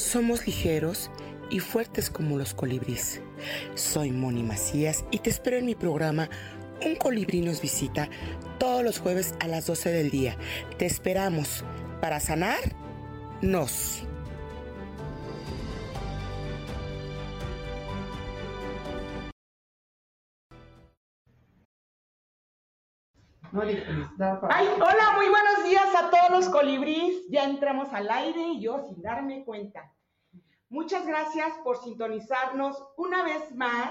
Somos ligeros y fuertes como los colibríes. Soy Moni Macías y te espero en mi programa Un colibrí nos visita todos los jueves a las 12 del día. Te esperamos para sanar nos. Ay, hola, muy buenos días a todos los colibríes. Ya entramos al aire y yo sin darme cuenta. Muchas gracias por sintonizarnos una vez más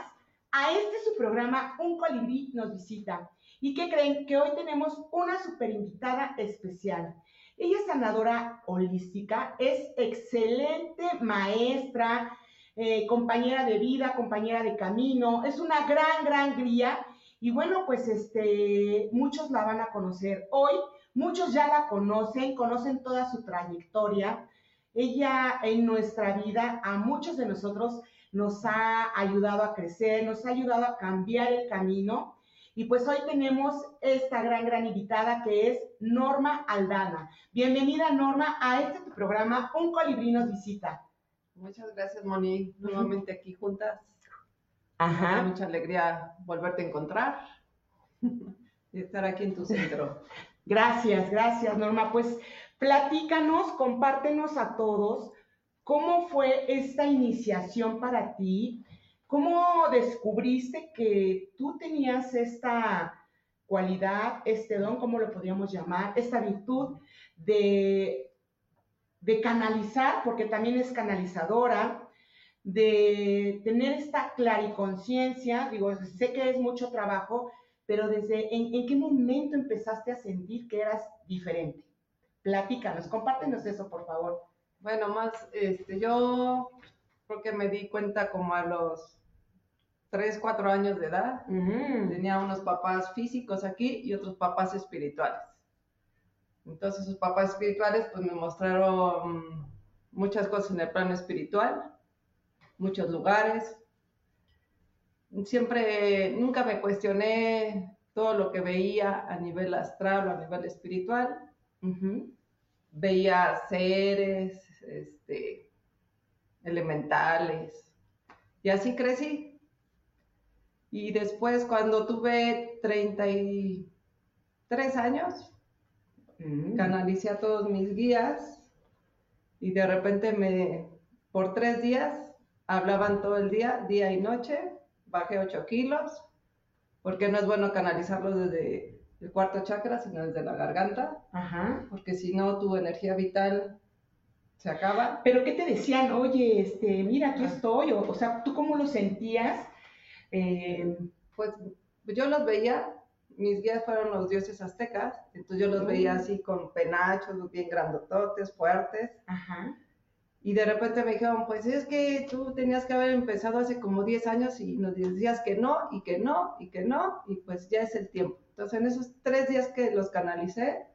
a este su programa Un colibrí nos visita. ¿Y qué creen? Que hoy tenemos una super invitada especial. Ella es sanadora holística, es excelente maestra, eh, compañera de vida, compañera de camino, es una gran, gran guía. Y bueno, pues este, muchos la van a conocer hoy, muchos ya la conocen, conocen toda su trayectoria. Ella en nuestra vida, a muchos de nosotros, nos ha ayudado a crecer, nos ha ayudado a cambiar el camino. Y pues hoy tenemos esta gran, gran invitada que es Norma Aldana. Bienvenida, Norma, a este programa Un Colibrí nos visita. Muchas gracias, Moni. Nuevamente aquí juntas. Ajá. Mucha alegría volverte a encontrar y estar aquí en tu centro. Gracias, gracias, Norma. Pues platícanos, compártenos a todos cómo fue esta iniciación para ti, cómo descubriste que tú tenías esta cualidad, este don, ¿cómo lo podríamos llamar? Esta virtud de, de canalizar, porque también es canalizadora, de tener esta clariconciencia, digo, sé que es mucho trabajo, pero desde en, en, qué momento empezaste a sentir que eras diferente. Platícanos, compártenos eso, por favor. Bueno, más, este, yo creo que me di cuenta como a los 3, 4 años de edad. Uh -huh. Tenía unos papás físicos aquí y otros papás espirituales. Entonces, sus papás espirituales, pues me mostraron muchas cosas en el plano espiritual, muchos lugares. Siempre, nunca me cuestioné todo lo que veía a nivel astral o a nivel espiritual. Uh -huh. Veía seres, este, elementales, y así crecí. Y después, cuando tuve 33 años, mm. canalicé a todos mis guías y de repente me, por tres días, hablaban todo el día, día y noche, bajé 8 kilos, porque no es bueno canalizarlo desde el cuarto chakra, sino desde la garganta, Ajá. porque si no, tu energía vital se acaba. Pero ¿qué te decían? Oye, este, mira, aquí estoy, o, o sea, ¿tú cómo lo sentías? Eh, pues yo los veía, mis guías fueron los dioses aztecas, entonces yo los uh -huh. veía así con penachos, bien grandototes, fuertes. Ajá. Y de repente me dijeron, pues es que tú tenías que haber empezado hace como 10 años y nos decías que no, y que no, y que no, y pues ya es el tiempo. Entonces en esos tres días que los canalicé,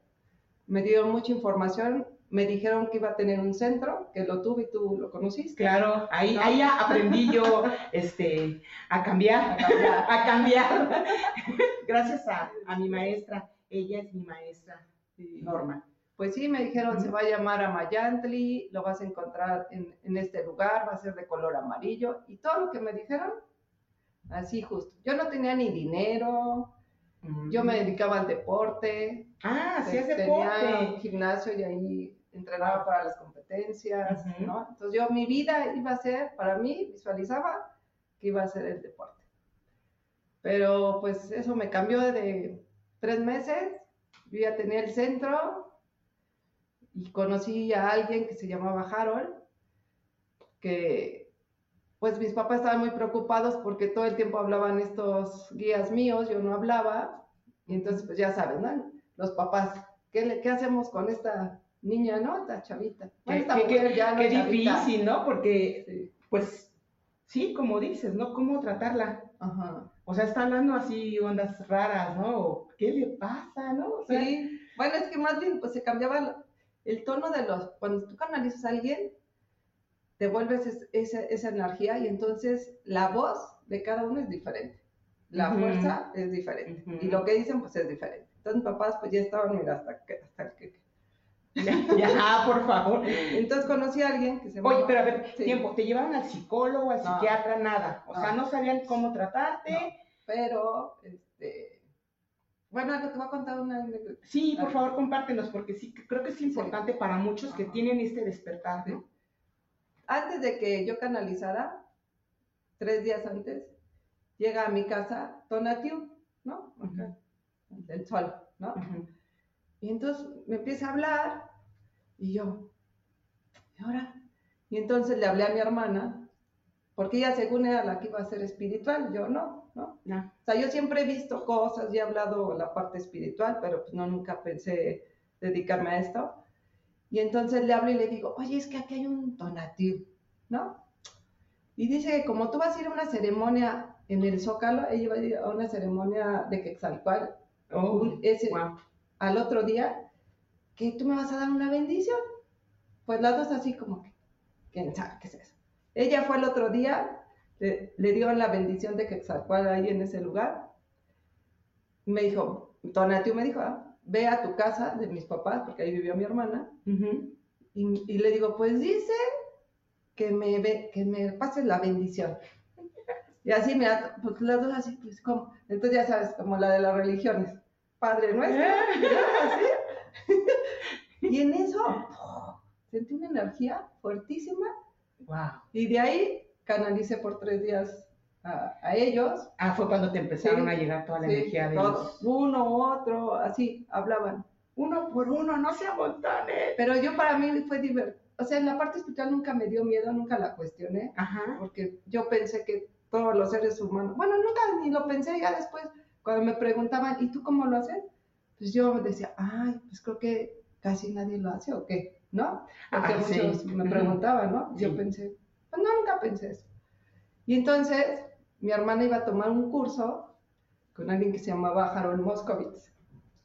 me dieron mucha información, me dijeron que iba a tener un centro, que lo tuve y tú lo conociste. Claro, ahí, ¿no? ahí aprendí yo este, a cambiar, a cambiar, a cambiar. gracias a, a, mi maestra, ella es mi maestra, Norma. Pues sí, me dijeron, uh -huh. se va a llamar Amayantli, lo vas a encontrar en, en, este lugar, va a ser de color amarillo, y todo lo que me dijeron, así justo. Yo no tenía ni dinero, uh -huh. yo me dedicaba al deporte. Ah, sí es deporte. Tenía un gimnasio y ahí entrenaba para las competencias, uh -huh. ¿no? Entonces yo, mi vida iba a ser, para mí, visualizaba que iba a ser el deporte. Pero pues eso me cambió de tres meses, yo ya tenía el centro, y conocí a alguien que se llamaba Harold, que pues mis papás estaban muy preocupados porque todo el tiempo hablaban estos guías míos, yo no hablaba, y entonces pues ya sabes, ¿no? Los papás, ¿qué, le, qué hacemos con esta niña, no? Esta chavita. Bueno, esta qué, mujer ya no qué difícil, ¿no? Porque... Sí. pues, sí, como dices, ¿no? ¿Cómo tratarla? Ajá. O sea, está hablando así ondas raras, ¿no? ¿Qué le pasa, no? O sea, Sí, bueno, es que más bien pues se cambiaba el tono de los, cuando tú canalizas a alguien, te vuelves es- esa, esa energía y entonces la voz de cada uno es diferente, la Ujú. fuerza es diferente Ujú. y lo que dicen pues es diferente. Entonces papás pues ya estaban, mira, hasta hasta que. ya, ya, por favor. Entonces conocí a alguien que se Oye, pero a ver, Sí. tiempo, ¿te llevaron al psicólogo, al No. psiquiatra, nada? O sea, No. no sabían cómo tratarte. pero, este, bueno, algo te voy a contar una anécdota. Sí, por favor, compártenos, porque sí, creo que es importante para muchos que Ajá. tienen este despertar, ¿no? Antes de que yo canalizara, tres días antes, llega a mi casa Tonatiu, ¿no? Acá, del sol, ¿no? Y entonces me empieza a hablar y yo, ¿y ahora? Y entonces le hablé a mi hermana, porque ella según era la que iba a ser espiritual, yo no, ¿no? O sea, yo siempre he visto cosas y he hablado la parte espiritual, pero pues no, nunca pensé dedicarme a esto. Y entonces le hablo y le digo, oye, es que aquí hay un donativo, ¿no? Y dice que como tú vas a ir a una ceremonia en el Zócalo, ella va a ir a una ceremonia de Quetzalcóatl, Oh, un- ese- al otro día, que tú me vas a dar una bendición. Pues las dos así como que, ¿quién sabe qué es eso? Ella fue el otro día, le, le dio la bendición de Quetzalcóatl ahí en ese lugar. Me dijo, Tonatiuh me dijo, "Ah, ve a tu casa de mis papás, porque ahí vivía mi hermana, Ujú. y, y le digo, pues dice que me, ve, que me pases la bendición. Y así me, pues las dos así, pues como, entonces ya sabes, como la de las religiones, Padre nuestro, así. Y en eso, sentí una energía fuertísima Guau. y de ahí canalicé por tres días a, a ellos. Ah, fue cuando te empezaron Sí, a llegar toda la Sí, energía de todos, los... uno, otro, así hablaban. Uno por uno, no se amontonen. Pero yo para mí fue divertido. O sea, en la parte espiritual nunca me dio miedo, nunca la cuestioné. Ajá. porque yo pensé que todos los seres humanos, bueno, nunca ni lo pensé, ya después, cuando me preguntaban, ¿y tú cómo lo haces? Pues yo decía, ay, pues creo que casi nadie lo hace o qué, ¿no? Porque Ah, sí. muchos me Ujú. preguntaban, ¿no? Yo Sí. pensé, pues no, nunca pensé eso. Y entonces, mi hermana iba a tomar un curso con alguien que se llamaba Harold Moscovitz.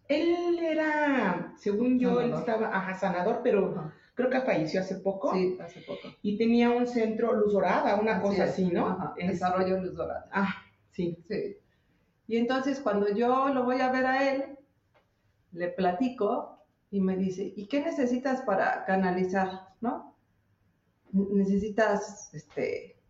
Él era, según yo, él estaba, ajá, sanador, pero creo que falleció hace poco. Sí, hace poco. Y tenía un centro Luz Dorada, una Así cosa es. así, ¿no? Ajá, Es- Desarrollo Luz Dorada. Ah, sí. Sí. Y entonces cuando yo lo voy a ver a él, le platico y me dice, ¿y qué necesitas para canalizar? ¿No? Necesitas este,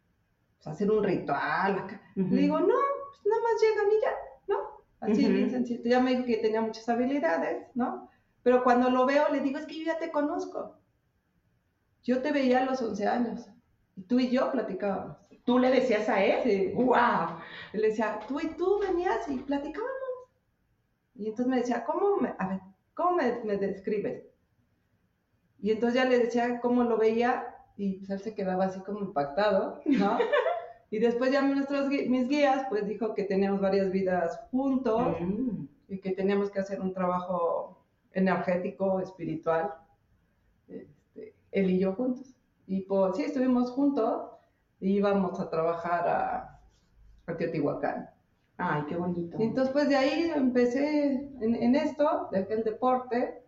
pues, hacer un ritual. acá". Ujú. Le digo, no, pues nada más llegan y ya, ¿no? Así Ujú. bien sencillo. Ya me dijo que tenía muchas habilidades, ¿no? Pero cuando lo veo, le digo, es que yo ya te conozco. Yo te veía a los 11 años. Y tú y yo platicábamos. ¿Tú le decías a él? Sí. ¡Wow! Él decía, tú y tú venías y platicábamos. Y entonces me decía, ¿cómo me, a ver, ¿cómo me, me describes? Y entonces ya le decía cómo lo veía y pues él se quedaba así como impactado, ¿no? y después ya nuestros, mis guías pues dijo que teníamos varias vidas juntos Mm. y que teníamos que hacer un trabajo energético, espiritual, este, él y yo juntos. Y pues sí, estuvimos juntos y íbamos a trabajar a, a Teotihuacán. Ay, qué bonito. Y entonces pues de ahí empecé en, en esto, dejé el deporte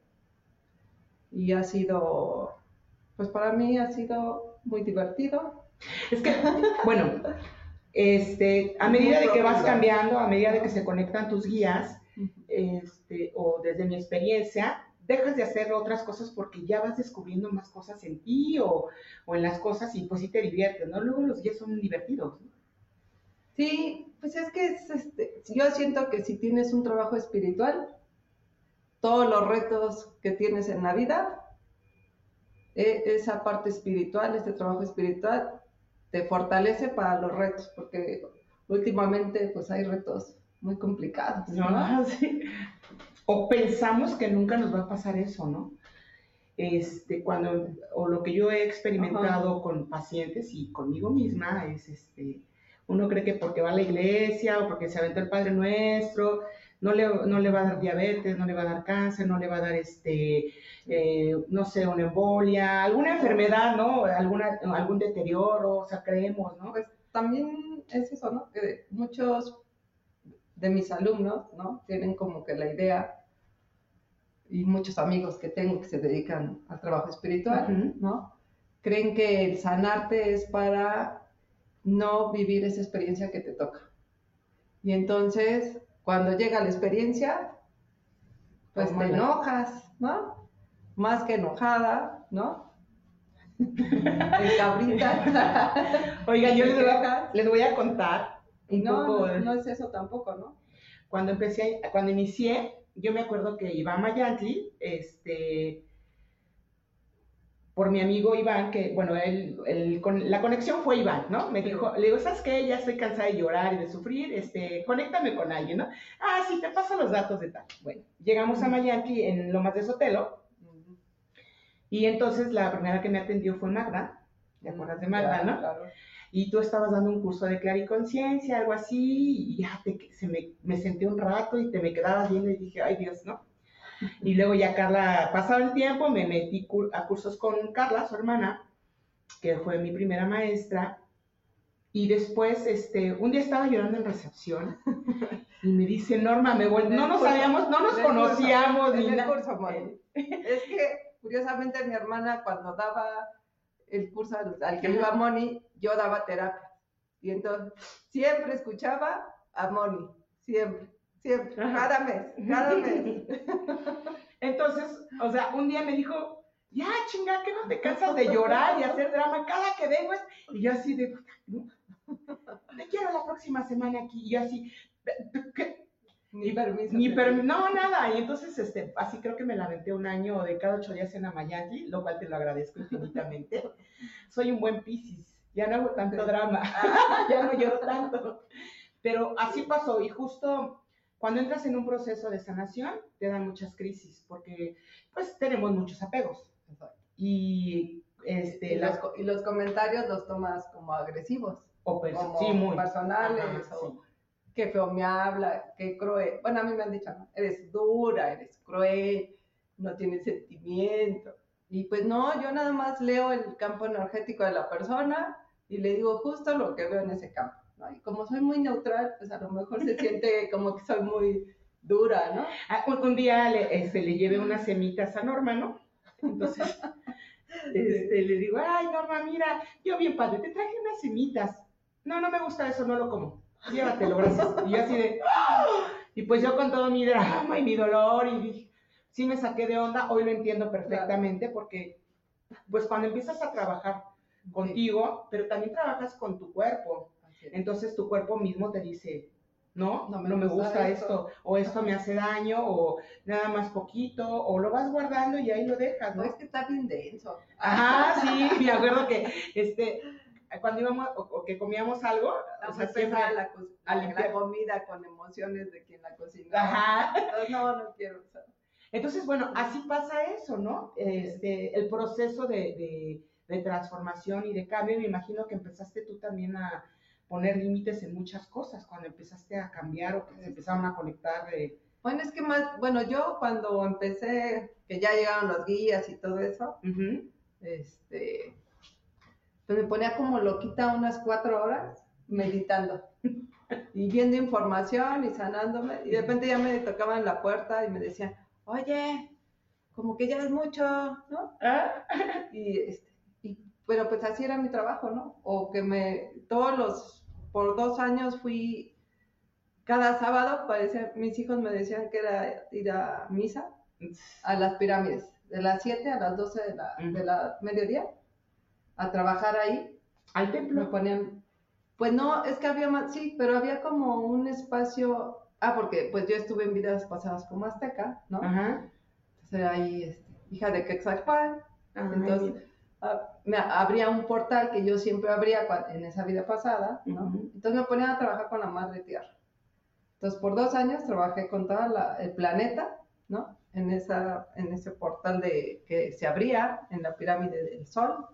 y ha sido, pues para mí ha sido muy divertido. Es que, bueno, este, a medida de que vas cambiando, a medida de que se conectan tus guías, este, o desde mi experiencia, dejas de hacer otras cosas porque ya vas descubriendo más cosas en ti o, o en las cosas y pues sí te diviertes, ¿no? Luego los guías son divertidos. ¿no? Sí, pues es que es, este, yo siento que si tienes un trabajo espiritual, todos los retos que tienes en la vida, e- esa parte espiritual, este trabajo espiritual, te fortalece para los retos, porque últimamente pues hay retos muy complicados. ¿no? No, sí. O pensamos que nunca nos va a pasar eso, ¿no? Este, cuando, o lo que yo he experimentado con pacientes y conmigo misma es, este, uno cree que porque va a la iglesia o porque se aventó el Padre Nuestro, no le, no le va a dar diabetes, no le va a dar cáncer, no le va a dar, este, eh, no sé, una embolia, alguna enfermedad, ¿no? Alguna, algún deterioro, o sea, creemos, ¿no? Pues también es eso, ¿no? Que muchos de mis alumnos, ¿no? Tienen como que la idea, y muchos amigos que tengo que se dedican al trabajo espiritual. ¿no? Creen que el sanarte es para no vivir esa experiencia que te toca. Y entonces, cuando llega la experiencia, pues te enojas, ¿no? Más que enojada, ¿no? Encabrita. Oiga, yo les voy, a, les voy a contar Y un no, poco no, de- no es eso tampoco, ¿no? cuando empecé, cuando inicié, yo me acuerdo que iba a Mayantli, este, por mi amigo Iván, que, bueno, él, él con, la conexión fue Iván, ¿no? Me dijo, le digo, ¿sabes qué? Ya estoy cansada de llorar y de sufrir, este, conéctame con alguien, ¿no? Ah, sí, te paso los datos de tal. Bueno, llegamos a Mayantli en Lomas de Sotelo, y entonces la primera que me atendió fue Magda, ¿te acuerdas de Magda, no? Claro. y tú estabas dando un curso de clariconciencia, algo así, y ya te, se me, me senté un rato y te me quedabas viendo y dije, ay Dios, ¿no? Y luego ya Carla, pasado el tiempo, me metí a cursos con Carla, su hermana, que fue mi primera maestra, y después, este, un día estaba llorando en recepción, y me dice, Norma, me no nos curso, sabíamos, no nos curso, conocíamos, en ni nada. curso, Moni. Es que, curiosamente, mi hermana, cuando daba el curso al, que iba Moni, yo daba terapia. Y entonces, siempre escuchaba a Moni. Siempre, siempre. Cada mes, cada mes. Entonces, o sea, un día me dijo, ya, chinga, que no te cansas de llorar y hacer drama cada que vengo. es-". Y yo así de, "Puta, no, te quiero la próxima semana aquí. Y yo así, ¿qué? Ni permiso. Ni te per- doy. no, nada. Y entonces, este, así creo que me lamenté un año de cada ocho días en Amayaki, lo cual te lo agradezco infinitamente. Soy un buen piscis, ya no hago tanto drama, ya no lloro tanto. Pero así pasó y justo cuando entras en un proceso de sanación, te dan muchas crisis, porque pues tenemos muchos apegos. Y este, Y los, las co- y los comentarios los tomas como agresivos. o pues, como sí, muy personales, Ajá, o sí. qué feo me habla, qué cruel. Bueno, a mí me han dicho, ¿no? eres dura, eres cruel, no tienes sentimiento. Y pues no, yo nada más leo el campo energético de la persona y le digo justo lo que veo en ese campo. ¿No? Y como soy muy neutral, pues a lo mejor se siente como que soy muy dura, ¿no? Ah, un, un día le, este, le llevé unas semitas a Norma, ¿no? Entonces, este, le digo, ay, Norma, mira, yo bien padre, te traje unas semitas. No, no me gusta eso, no lo como. Llévatelo, gracias. Y yo así de, y pues yo con todo mi drama y mi dolor y dije, sí me saqué de onda, hoy lo entiendo perfectamente porque, pues cuando empiezas a trabajar contigo, pero también trabajas con tu cuerpo. Entonces tu cuerpo mismo te dice, no, No no me gusta esto. esto, o esto me hace daño, o nada más poquito, o lo vas guardando y ahí lo dejas, No, ¿no? es que está bien denso. Ajá, sí, me acuerdo que este, cuando íbamos o, o que comíamos algo, o sea, siempre, la, a comida con emociones de quien la cocinó. ajá. Entonces, no, no quiero. Entonces, bueno, así pasa eso, ¿no? Este, el proceso de, de- de transformación y de cambio, me imagino que empezaste tú también a poner límites en muchas cosas, cuando empezaste a cambiar o que se empezaron a conectar de... Bueno, es que más, bueno, yo cuando empecé, que ya llegaron los guías y todo eso, este, pues me ponía como loquita unas cuatro horas meditando y viendo información y sanándome. Y de repente ya me tocaban la puerta y me decían, oye, como que ya es mucho, ¿no? Ah, Y, este, y, pero pues así era mi trabajo, ¿no? O que me, todos los, por dos años fui, cada sábado, parecía, mis hijos me decían que era ir a misa a las pirámides, de las 7 a las 12 de la, de la mediodía, a trabajar ahí, al me templo. ponían, pues no, es que había más, sí, pero había como un espacio, ah, porque pues yo estuve en vidas pasadas como azteca, ¿no? Ajá. Entonces era ahí, este, hija de Ay, entonces me abría un portal que yo siempre abría en esa vida pasada, ¿no? Ujú. Entonces me ponían a trabajar con la madre tierra. Entonces por dos años trabajé con todo el planeta, ¿no? En, esa, en ese portal de, que se abría en la pirámide del sol.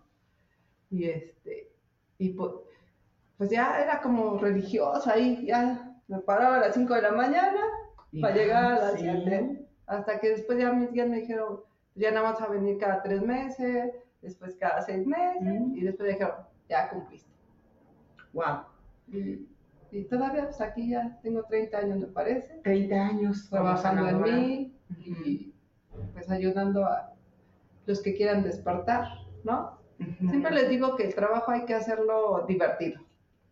Y este, y pues, pues ya era como religiosa ahí, ya me paraba a las 5 de la mañana para llegar a la sí. siguiente. Hasta que después ya mis guías me dijeron, ya nada más a venir cada tres meses, después cada seis meses, Mm. y después dijeron, ya cumpliste. Wow. Y, y todavía, pues aquí ya tengo 30 años, me parece, 30 años trabajando en mí y pues ayudando a los que quieran despertar, ¿no? Siempre les digo que el trabajo hay que hacerlo divertido.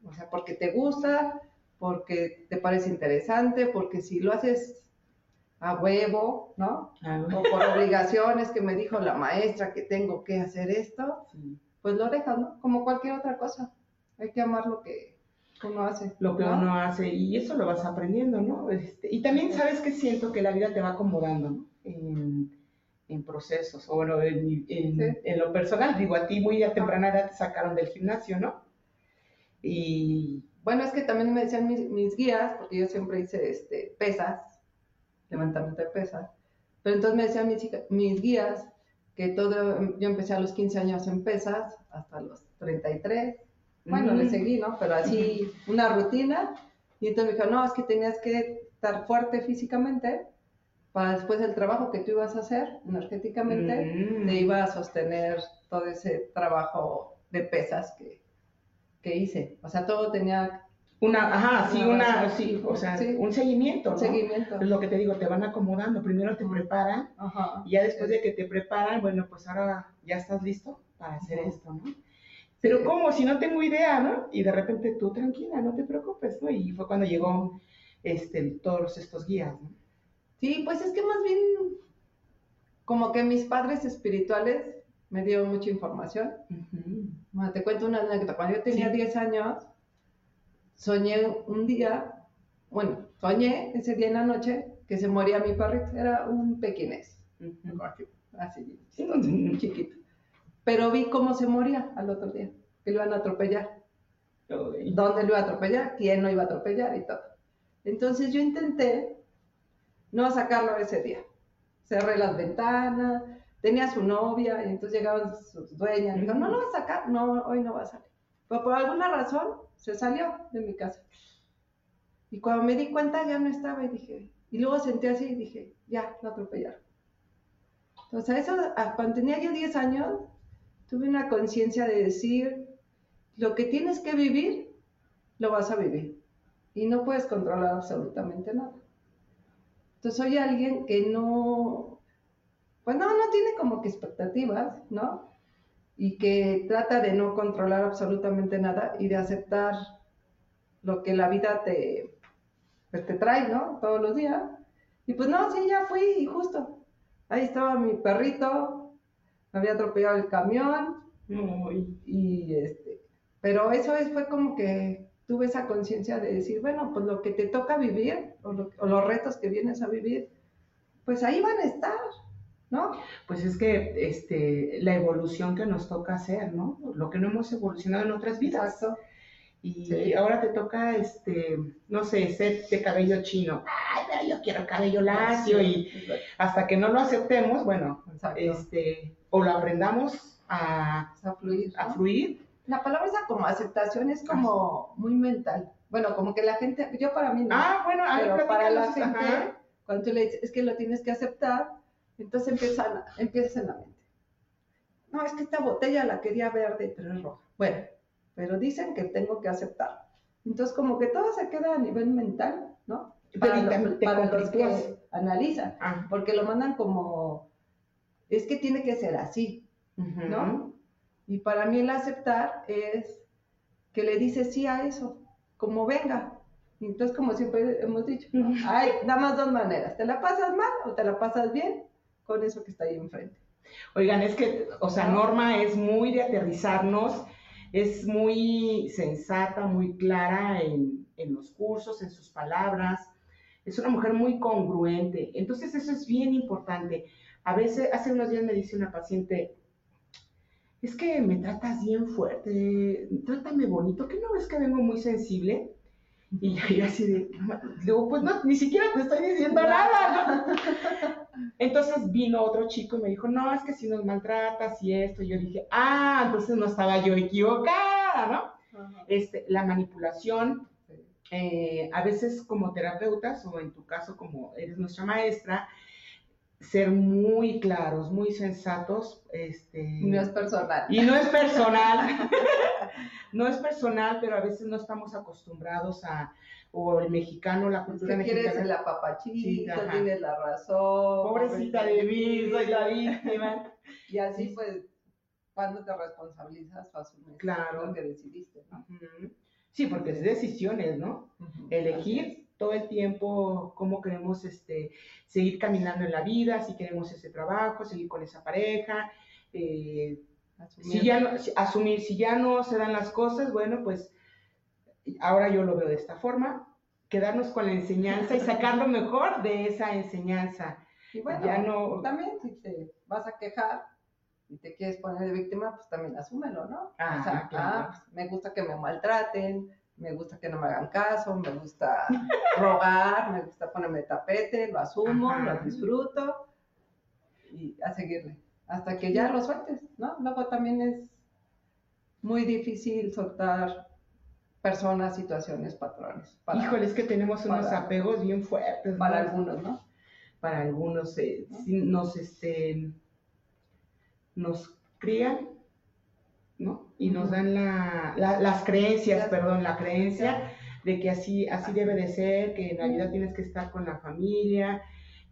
O sea, porque te gusta, porque te parece interesante, porque si lo haces a huevo, ¿no? Ah, O por obligaciones que me dijo la maestra que tengo que hacer esto, sí. pues lo dejas, ¿no? Como cualquier otra cosa. Hay que amar lo que uno hace. Lo que ¿no? uno hace y eso lo vas aprendiendo, ¿no? Este, y también sabes que siento que la vida te va acomodando, ¿no? En, en procesos, o bueno, en, en- Sí. en lo personal, digo, a ti muy a temprana edad te sacaron del gimnasio, ¿no? Y Bueno, es que también me decían mis, mis guías, porque yo siempre hice este, pesas, levantamiento de pesas, pero entonces me decían mis, mis guías que todo, yo empecé a los 15 años en pesas hasta los 33, bueno, Mm. le seguí, ¿no? Pero así una rutina, y entonces me dijo, no, es que tenías que estar fuerte físicamente para después el trabajo que tú ibas a hacer energéticamente, Mm. te iba a sostener todo ese trabajo de pesas que, que hice. O sea, todo tenía una, ajá, sí, Una sí, o sea, Sí. un seguimiento, ¿no? seguimiento. Es lo que te digo, te van acomodando, primero te preparan Ajá. y ya después de que te preparan, bueno, pues ahora ya estás listo para hacer esto, ¿no? Pero. ¿cómo? Si no tengo idea, ¿no? Y de repente tú tranquila, no te preocupes, ¿no? Y fue cuando llegó este, todos estos guías, ¿no? Sí, pues es que más bien como que mis padres espirituales me dieron mucha información. Bueno, te cuento una anécdota. Cuando yo tenía Sí. 10 años, soñé un día, bueno, soñé ese día en la noche que se moría mi perrito. Era un pequinés, Ujú. así, chiquito. Pero vi cómo se moría al otro día, que lo iban a atropellar. Dónde lo iba a atropellar, quién lo iba a atropellar y todo. Entonces yo intenté no sacarlo ese día. Cerré las ventanas, tenía su novia y entonces llegaban sus dueñas. Me dijo, no lo va a sacar, no, hoy no va a salir. Pero por alguna razón se salió de mi casa. Y cuando me di cuenta ya no estaba y dije, y luego sentí así y dije, ya, lo atropellaron. Entonces eso, a- cuando tenía yo 10 años, tuve una conciencia de decir, lo que tienes que vivir, lo vas a vivir. Y no puedes controlar absolutamente nada. Entonces soy alguien que no, pues no, no tiene como que expectativas, ¿no? Y que trata de no controlar absolutamente nada y de aceptar lo que la vida te, pues te trae, ¿no? Todos los días. Y pues no, sí, ya fui y justo. Ahí estaba mi perrito, me había atropellado el camión, y este, pero eso es, fue como que tuve esa conciencia de decir, bueno, pues lo que te toca vivir o, lo- o los retos que vienes a vivir, pues ahí van a estar, ¿no? Pues es que este, la evolución que nos toca hacer, ¿no? Lo que no hemos evolucionado en otras vidas. Exacto. Y Sí. ahora te toca, este, no sé, ser de cabello chino. Ay, pero yo quiero cabello lacio y hasta que no lo aceptemos, bueno, Exacto. este, o lo aprendamos a, a fluir. a ¿no? fluir. La palabra esa como aceptación es como muy mental. Bueno, como que la gente, yo para mí no, Ah, bueno, pero para la gente, ajá. cuando tú le dices, es que lo tienes que aceptar, entonces empiezan, empiezas en la mente. No, es que esta botella la quería verde, pero es roja. Bueno, pero dicen que tengo que aceptar. Entonces, como que todo se queda a nivel mental, ¿no? Para, y lo- te- te para los que analizan, Ah, porque lo mandan como, es que tiene que ser así. ¿no? Y para mí el aceptar es que le dices sí a eso, como venga. Entonces, como siempre hemos dicho, ¿no? Hay nada más dos maneras, te la pasas mal o te la pasas bien con eso que está ahí enfrente. Oigan, es que, o sea, ¿No? Norma es muy de aterrizarnos, es muy sensata, muy clara en, en los cursos, en sus palabras, es una mujer muy congruente. Entonces, eso es bien importante. A veces, hace unos días me dice una paciente, es que me tratas bien fuerte, trátame bonito, ¿qué no ves que vengo muy sensible? Y yo, así de, digo, pues no, ni siquiera te estoy diciendo nada. Entonces vino otro chico y me dijo, no, es que si nos maltratas y esto, y yo dije, ah, entonces no estaba yo equivocada, ¿no? Este, la manipulación eh, a veces como terapeutas o en tu caso como eres nuestra maestra, ser muy claros, muy sensatos. Este, no es personal. Y no es personal. no es personal, pero a veces no estamos acostumbrados a, o el mexicano, la cultura mexicana. Quieres el apapachito, Sí, tienes la razón. Pobrecita de mí, soy la víctima. Y así pues, cuando te responsabilizas, asumes Claro. lo que decidiste, ¿no? Sí, porque es decisiones, ¿no? Elegir todo el tiempo cómo queremos este, seguir caminando en la vida, si queremos ese trabajo, seguir con esa pareja. eh, Asumir. si ya no, asumir, si ya no se dan las cosas, bueno, pues ahora yo lo veo de esta forma, quedarnos con la enseñanza y sacar lo mejor de esa enseñanza. Y bueno, ya no- también si te vas a quejar y te quieres poner de víctima, pues también asúmelo, ¿no? Ah, o sea, claro. ah, pues, me gusta que me maltraten, me gusta que no me hagan caso, me gusta rogar, me gusta ponerme tapete, lo asumo, Ajá. lo disfruto y a seguirle, hasta que ya lo sueltes, ¿no? Luego también es muy difícil soltar personas, situaciones, patrones. para- Híjole, es que tenemos unos para- apegos bien fuertes. ¿no? Para algunos, ¿no? para algunos eh, nos este nos crían ¿no? y nos dan la, la- las creencias perdón la creencia de que así así debe de ser que en Navidad tienes que estar con la familia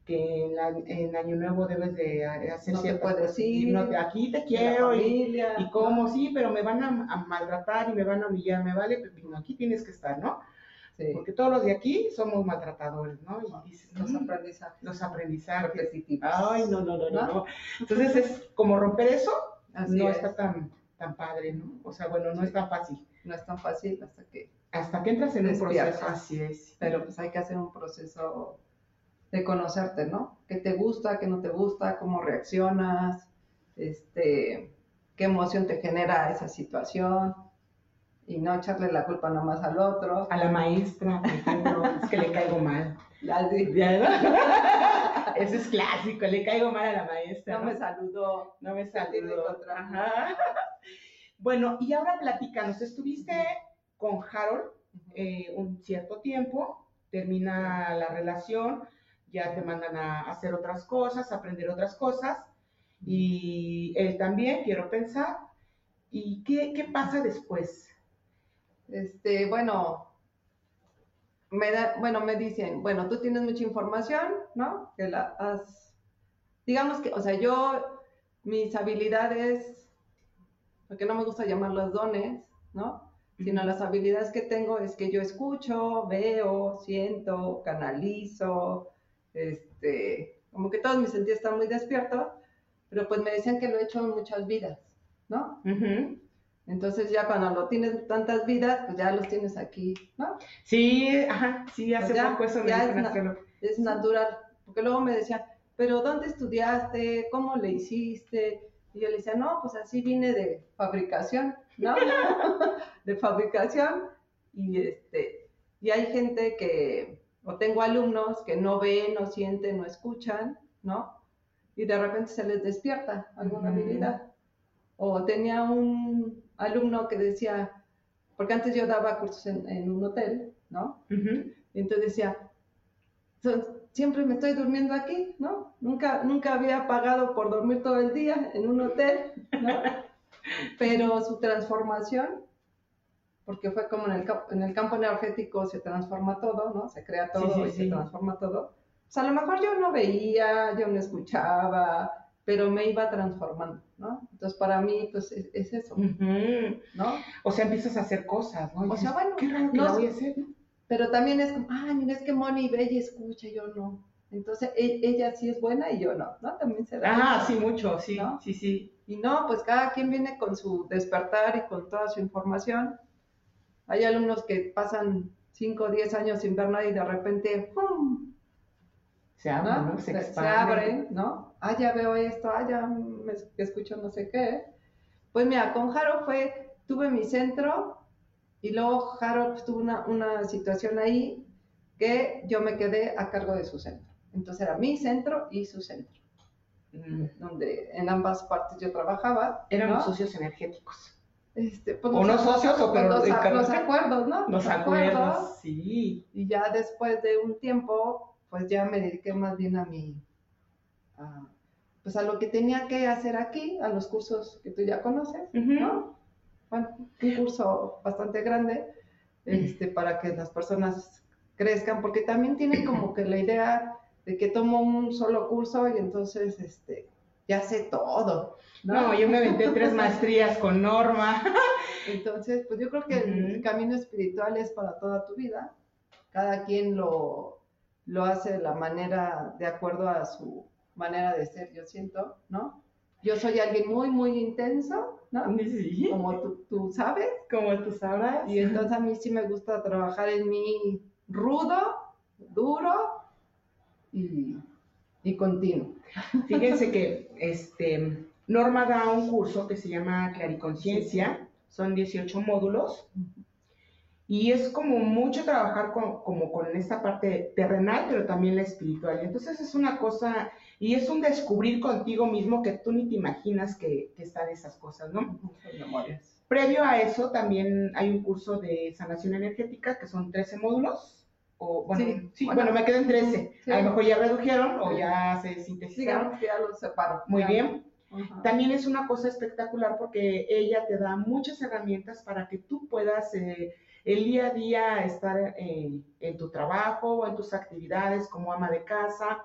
que en, la- en Año Nuevo debes de hacer No ciertas cosas, no te- aquí te quiero y, y cómo sí pero me van a, a maltratar y me van a humillar me vale pero aquí tienes que estar ¿no? Sí. porque todos los de aquí somos maltratadores ¿no? y dices Los "Mm, aprendizajes los aprendizajes. Ay, no, no, no, no, ¿No? Entonces es como romper eso, Así no es. está tan, tan padre, ¿no? O sea, bueno, no Sí. es tan fácil. No es tan fácil hasta que... Hasta que entras en un proceso, así es. Pero pues hay que hacer un proceso de conocerte, ¿no? ¿Qué te gusta, qué no te gusta, cómo reaccionas, este, qué emoción te genera esa situación y no echarle la culpa nomás al otro. A la maestra, por ejemplo, es que le caigo mal. La de- ¿Ya, no? Eso es clásico, le caigo mal a la maestra. no me saludó. no me saludó. Ajá. Bueno, y ahora platícanos, estuviste con Harold eh, un cierto tiempo, termina la relación, ya te mandan a hacer otras cosas, a aprender otras cosas, y él también, quiero pensar. ¿Y qué, qué pasa después? Este, bueno, me da, bueno, me dicen, bueno, tú tienes mucha información, ¿no? Que la has, digamos que, o sea, yo, mis habilidades, porque no me gusta llamarlas dones, ¿no? Sino las habilidades que tengo es que yo escucho, veo, siento, canalizo, este, como que todos mis sentidos están muy despiertos, pero pues me decían que lo he hecho en muchas vidas, ¿no? Entonces ya cuando lo tienes tantas vidas, pues ya los tienes aquí, ¿no? Sí, ajá, sí, hace Pues ya- poco eso me ya es na-. Es natural, porque luego me decían, pero ¿dónde estudiaste? ¿Cómo le hiciste? Y yo le decía, no, pues así vine de fabricación, ¿no? de fabricación. Y, este, y hay gente que, o tengo alumnos que no ven, no sienten, no escuchan, ¿no? Y de repente se les despierta alguna habilidad. O tenía un alumno que decía, porque antes yo daba cursos en, en un hotel, ¿no? Ujú. Y entonces decía, "So- siempre me estoy durmiendo aquí, ¿no? Nunca, nunca había pagado por dormir todo el día en un hotel, ¿no? Pero su transformación, porque fue como en el, en el campo energético se transforma todo, ¿no? Se crea todo Sí, sí, y sí. se transforma todo. Pues a lo mejor yo no veía, yo no escuchaba, pero me iba transformando, ¿no? Entonces para mí, pues es, es eso. ¿no? O sea, empiezas a hacer cosas, ¿no? Y O sea, bueno, qué raro que no la voy a hacer. ¿no? Pero también es como, ay, mira, es que Moni ve y escucha, yo no. Entonces, e- ella sí es buena y yo no, ¿no? También se da. Ah, sí, mucho, sí, ¿No? sí, sí. Y no, pues cada quien viene con su despertar y con toda su información. Hay alumnos que pasan 5 o 10 años sin ver nada y de repente, ¡pum! Se abre, ¿no? ¿no? Se, Se, se expande. abren, ¿no? Ah, ya veo esto, ah, ya me es- escucho no sé qué. Pues mira, con Jaro fue, tuve mi centro y luego Jaro tuvo una, una situación ahí que yo me quedé a cargo de su centro. Entonces era mi centro y su centro, Mm. donde en ambas partes yo trabajaba. Eran ¿no? los socios energéticos. este, pues, o no socios o pero los, los acuerdos, ¿no? Los acuerdos, sí. Y ya después de un tiempo, pues ya me dediqué más bien a mi, a, pues a lo que tenía que hacer aquí, a los cursos que tú ya conoces, ¿no? Bueno, un curso bastante grande, este, para que las personas crezcan, porque también tienen como que la idea de que tomo un solo curso y entonces, este, ya sé todo, ¿no? No, yo me aventé tres maestrías con Norma. Entonces, pues yo creo que el camino espiritual es para toda tu vida. Cada quien lo, lo hace de la manera, de acuerdo a su manera de ser, yo siento, ¿no? Yo soy alguien muy, muy intenso, ¿no? Sí, Como tú, tú sabes. como tú sabrás. Y entonces a mí sí me gusta trabajar en mí rudo, duro y, y continuo. Fíjense que este, Norma da un curso que se llama Clariconciencia, son 18 módulos, y es como mucho trabajar con, como con esta parte terrenal, pero también la espiritual. Entonces es una cosa, y es un descubrir contigo mismo que tú ni te imaginas que, que están esas cosas, ¿no? Memorias. Previo a eso también hay un curso de sanación energética, que son 13 módulos. O, bueno, Sí, sí, bueno. bueno, me quedé en 13. Sí. A lo mejor ya redujeron o ya se sintetizaron. Digamos que ya los separo. Muy Ya. bien. También es una cosa espectacular porque ella te da muchas herramientas para que tú puedas eh, el día a día estar eh, en tu trabajo o en tus actividades como ama de casa,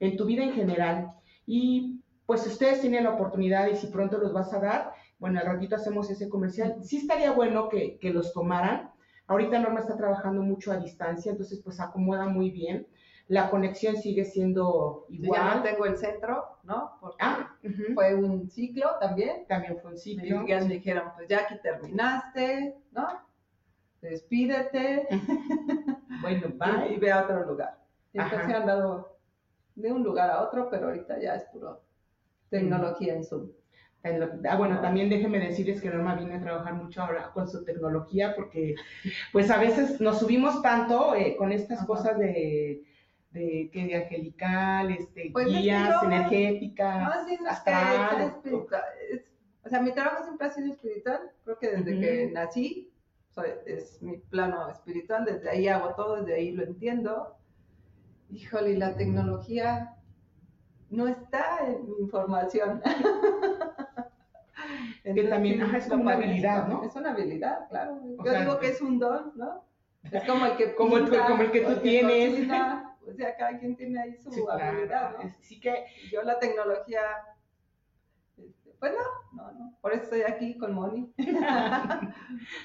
en tu vida en general. Y pues ustedes tienen la oportunidad y si pronto los vas a dar, bueno, al ratito hacemos ese comercial. Sí estaría bueno que, que los tomaran. Ahorita Norma está trabajando mucho a distancia, entonces pues acomoda muy bien. La conexión sigue siendo Yo ya igual. no tengo el centro, ¿no? Porque Ah, ujú. fue un ciclo también. también fue un Me ciclo. dijeron, dijeron, pues ya aquí terminaste, ¿no? Despídete Bueno, y, bye. y ve a otro lugar. Y Ajá. entonces han dado de un lugar a otro, pero ahorita ya es puro tecnología en Zoom. Ah, bueno, también déjenme decirles que Norma viene a trabajar mucho ahora con su tecnología porque pues a veces nos subimos tanto eh, con estas Ajá. cosas de, de, que de angelical, este, Pues es que guías yo- energéticas, Más bien que astral, es espiritual. Es- o sea, mi trabajo siempre ha sido espiritual. Creo que desde Ujú. que nací soy- es mi plano espiritual. Desde ahí hago todo, desde ahí lo entiendo. Híjole, la tecnología no está en mi información. Que también, ajá, es como una habilidad, ¿no? Es una habilidad, claro. O Yo sea, digo que es un don, ¿no? Es como el que Como el- pinta, como el que tú tienes. cocina. O sea, cada quien tiene ahí su Sí, claro. habilidad, ¿no? Sí que Yo la tecnología, pues no, no, no. Por eso estoy aquí con Moni.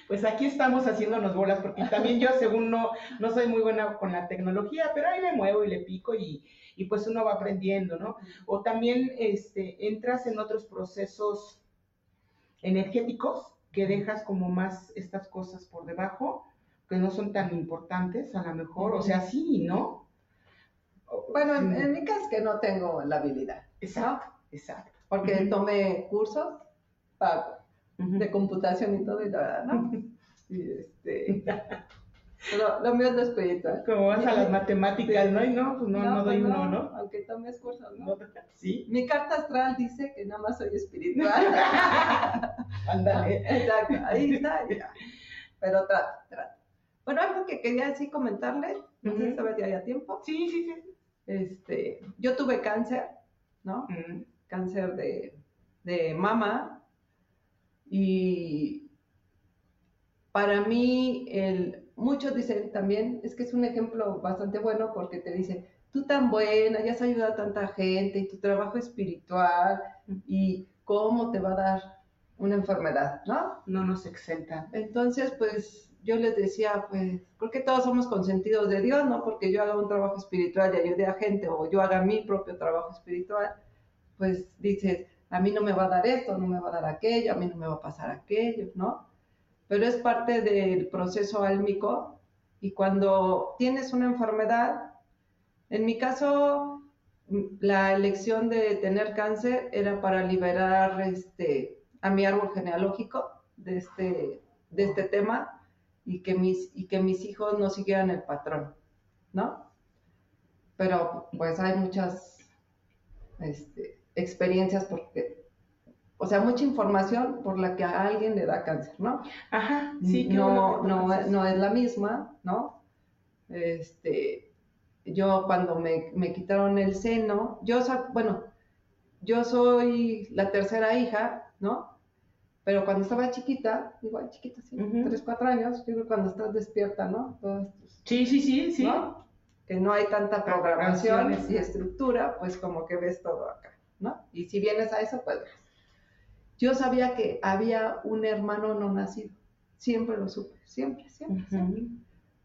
Pues aquí estamos haciéndonos bolas, porque también yo, según no, no soy muy buena con la tecnología, pero ahí le muevo y le pico y, y pues uno va aprendiendo, ¿no? O también este, entras en otros procesos energéticos que dejas como más estas cosas por debajo, que no son tan importantes a lo mejor, o sea, sí, ¿no? Bueno, en, en mi caso es que no tengo la habilidad, Exacto, exacto. Porque Ujú. tomé cursos para- de computación y todo, y la verdad, ¿no? Y este, pero lo mío es lo espiritual. Como vas a las matemáticas, ¿no? Y no, pues no, no, doy pues uno, ¿no? Aunque tomes cursos, ¿no? No, Sí, Mi carta astral dice que nada más soy espiritual. ándale. Exacto, ahí está. ya. Pero trato, trato. Bueno, algo que quería así comentarles, no sé si sabes si haya tiempo. Sí, sí, sí. Este, yo tuve cáncer, ¿no? Mm, Cáncer de, de mama. Y para mí, el, muchos dicen también, es que es un ejemplo bastante bueno porque te dicen, tú tan buena, ya has ayudado a tanta gente y tu trabajo espiritual y cómo te va a dar una enfermedad, ¿no? No nos exentan. Entonces, pues yo les decía, pues, creo que todos somos consentidos de Dios, ¿no? Porque yo haga un trabajo espiritual y ayude a gente o yo haga mi propio trabajo espiritual, pues dices, a mí no me va a dar esto, no me va a dar aquello, a mí no me va a pasar aquello, ¿no? Pero es parte del proceso álmico y cuando tienes una enfermedad, en mi caso, la elección de tener cáncer era para liberar este, a mi árbol genealógico de este, de este tema y que, mis, y que mis hijos no siguieran el patrón, ¿no? Pero pues hay muchas este, experiencias porque o sea, mucha información por la que a alguien le da cáncer, ¿no? Ajá, sí, qué no, bueno no, no es la misma, ¿no? Este, yo cuando me, me quitaron el seno, yo, bueno, yo soy la tercera hija, ¿no? Pero cuando estaba chiquita, igual chiquita, sí, tres, cuatro años, yo creo cuando estás despierta, ¿no? sí, sí, sí, sí. ¿no? Que no hay tanta programación y estructura, pues como que ves todo acá, ¿no? Y si vienes a eso, pues yo sabía que había un hermano no nacido, siempre lo supe, siempre, siempre, siempre.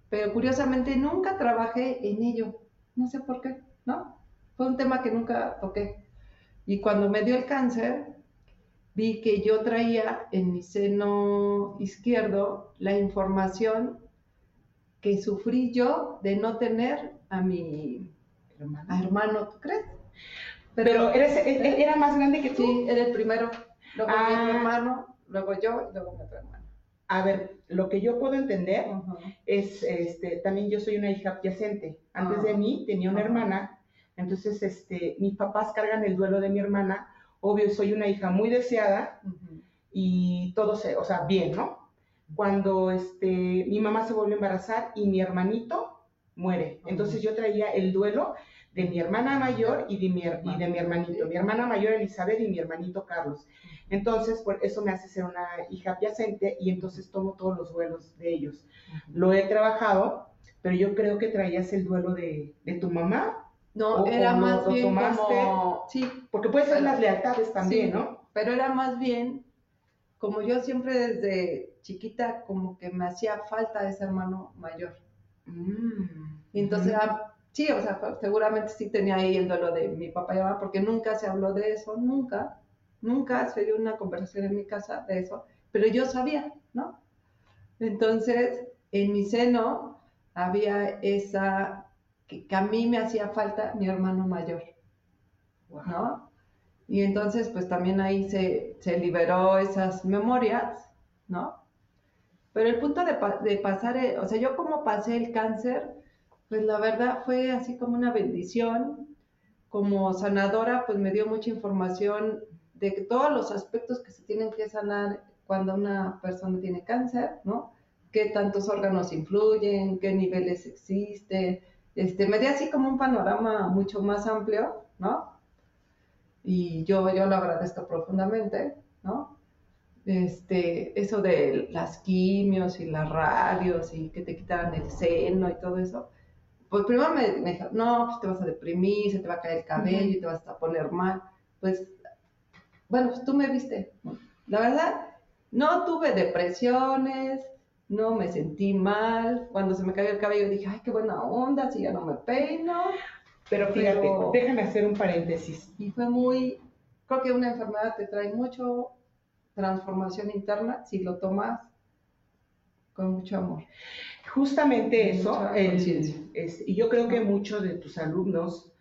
Pero curiosamente nunca trabajé en ello, no sé por qué, ¿no? Fue un tema que nunca toqué. Y cuando me dio el cáncer, vi que yo traía en mi seno izquierdo la información que sufrí yo de no tener a mi hermano, ¿tú crees? Pero, eres, era más grande que tú. Sí, era el primero. Luego mi ah. hermano, luego yo y luego mi otro hermano. A ver, lo que yo puedo entender es, este, también yo soy una hija adyacente. Antes de ah. mí tenía una hermana entonces, este, mis papás cargan el duelo de mi hermana. Obvio, soy una hija muy deseada y todo se, o sea, bien, ¿no? Cuando este, mi mamá se vuelve a embarazar y mi hermanito muere. Entonces yo traía el duelo de mi hermana mayor y de mi, y de mi hermanito. Mi hermana mayor Elizabeth y mi hermanito Carlos. Entonces, por eso me hace ser una hija adyacente y entonces tomo todos los duelos de ellos. Lo he trabajado, pero yo creo que traías el duelo de, de tu mamá no, era más bien como... Sí. Porque puede ser las lealtades también, ¿no? Pero era más bien, como yo siempre desde chiquita, como que me hacía falta ese hermano mayor. Mm, y entonces, sí, o sea, seguramente sí tenía ahí el duelo de mi papá y mamá, porque nunca se habló de eso, nunca, nunca se dio una conversación en mi casa de eso, pero yo sabía, ¿no? Entonces, en mi seno había esa que, a mí me hacía falta mi hermano mayor, ¿no? Y entonces, pues también ahí se, se liberó esas memorias, ¿no? Pero el punto de, de pasar, eh, o sea, yo como pasé el cáncer, pues la verdad fue así como una bendición. Como sanadora, pues me dio mucha información de todos los aspectos que se tienen que sanar cuando una persona tiene cáncer, ¿no? Qué tantos órganos influyen, qué niveles existen, este, me dio así como un panorama mucho más amplio, ¿no? Y yo, yo lo agradezco profundamente, ¿no? Este, eso de las quimios y las radios y que te quitaran el seno y todo eso, pues primero me, dijo, no, pues te vas a deprimir, se te va a caer el cabello y te vas a poner mal. Pues, bueno, pues tú me viste. La verdad, no tuve depresiones, no me sentí mal. Cuando se me cayó el cabello dije, ay, qué buena onda, si ya no me peino. Pero fíjate, déjame hacer un paréntesis. Y fue muy, creo que una enfermedad te trae mucho transformación interna si lo tomas con mucho amor. Justamente eso, y yo creo que muchos de tus alumnos,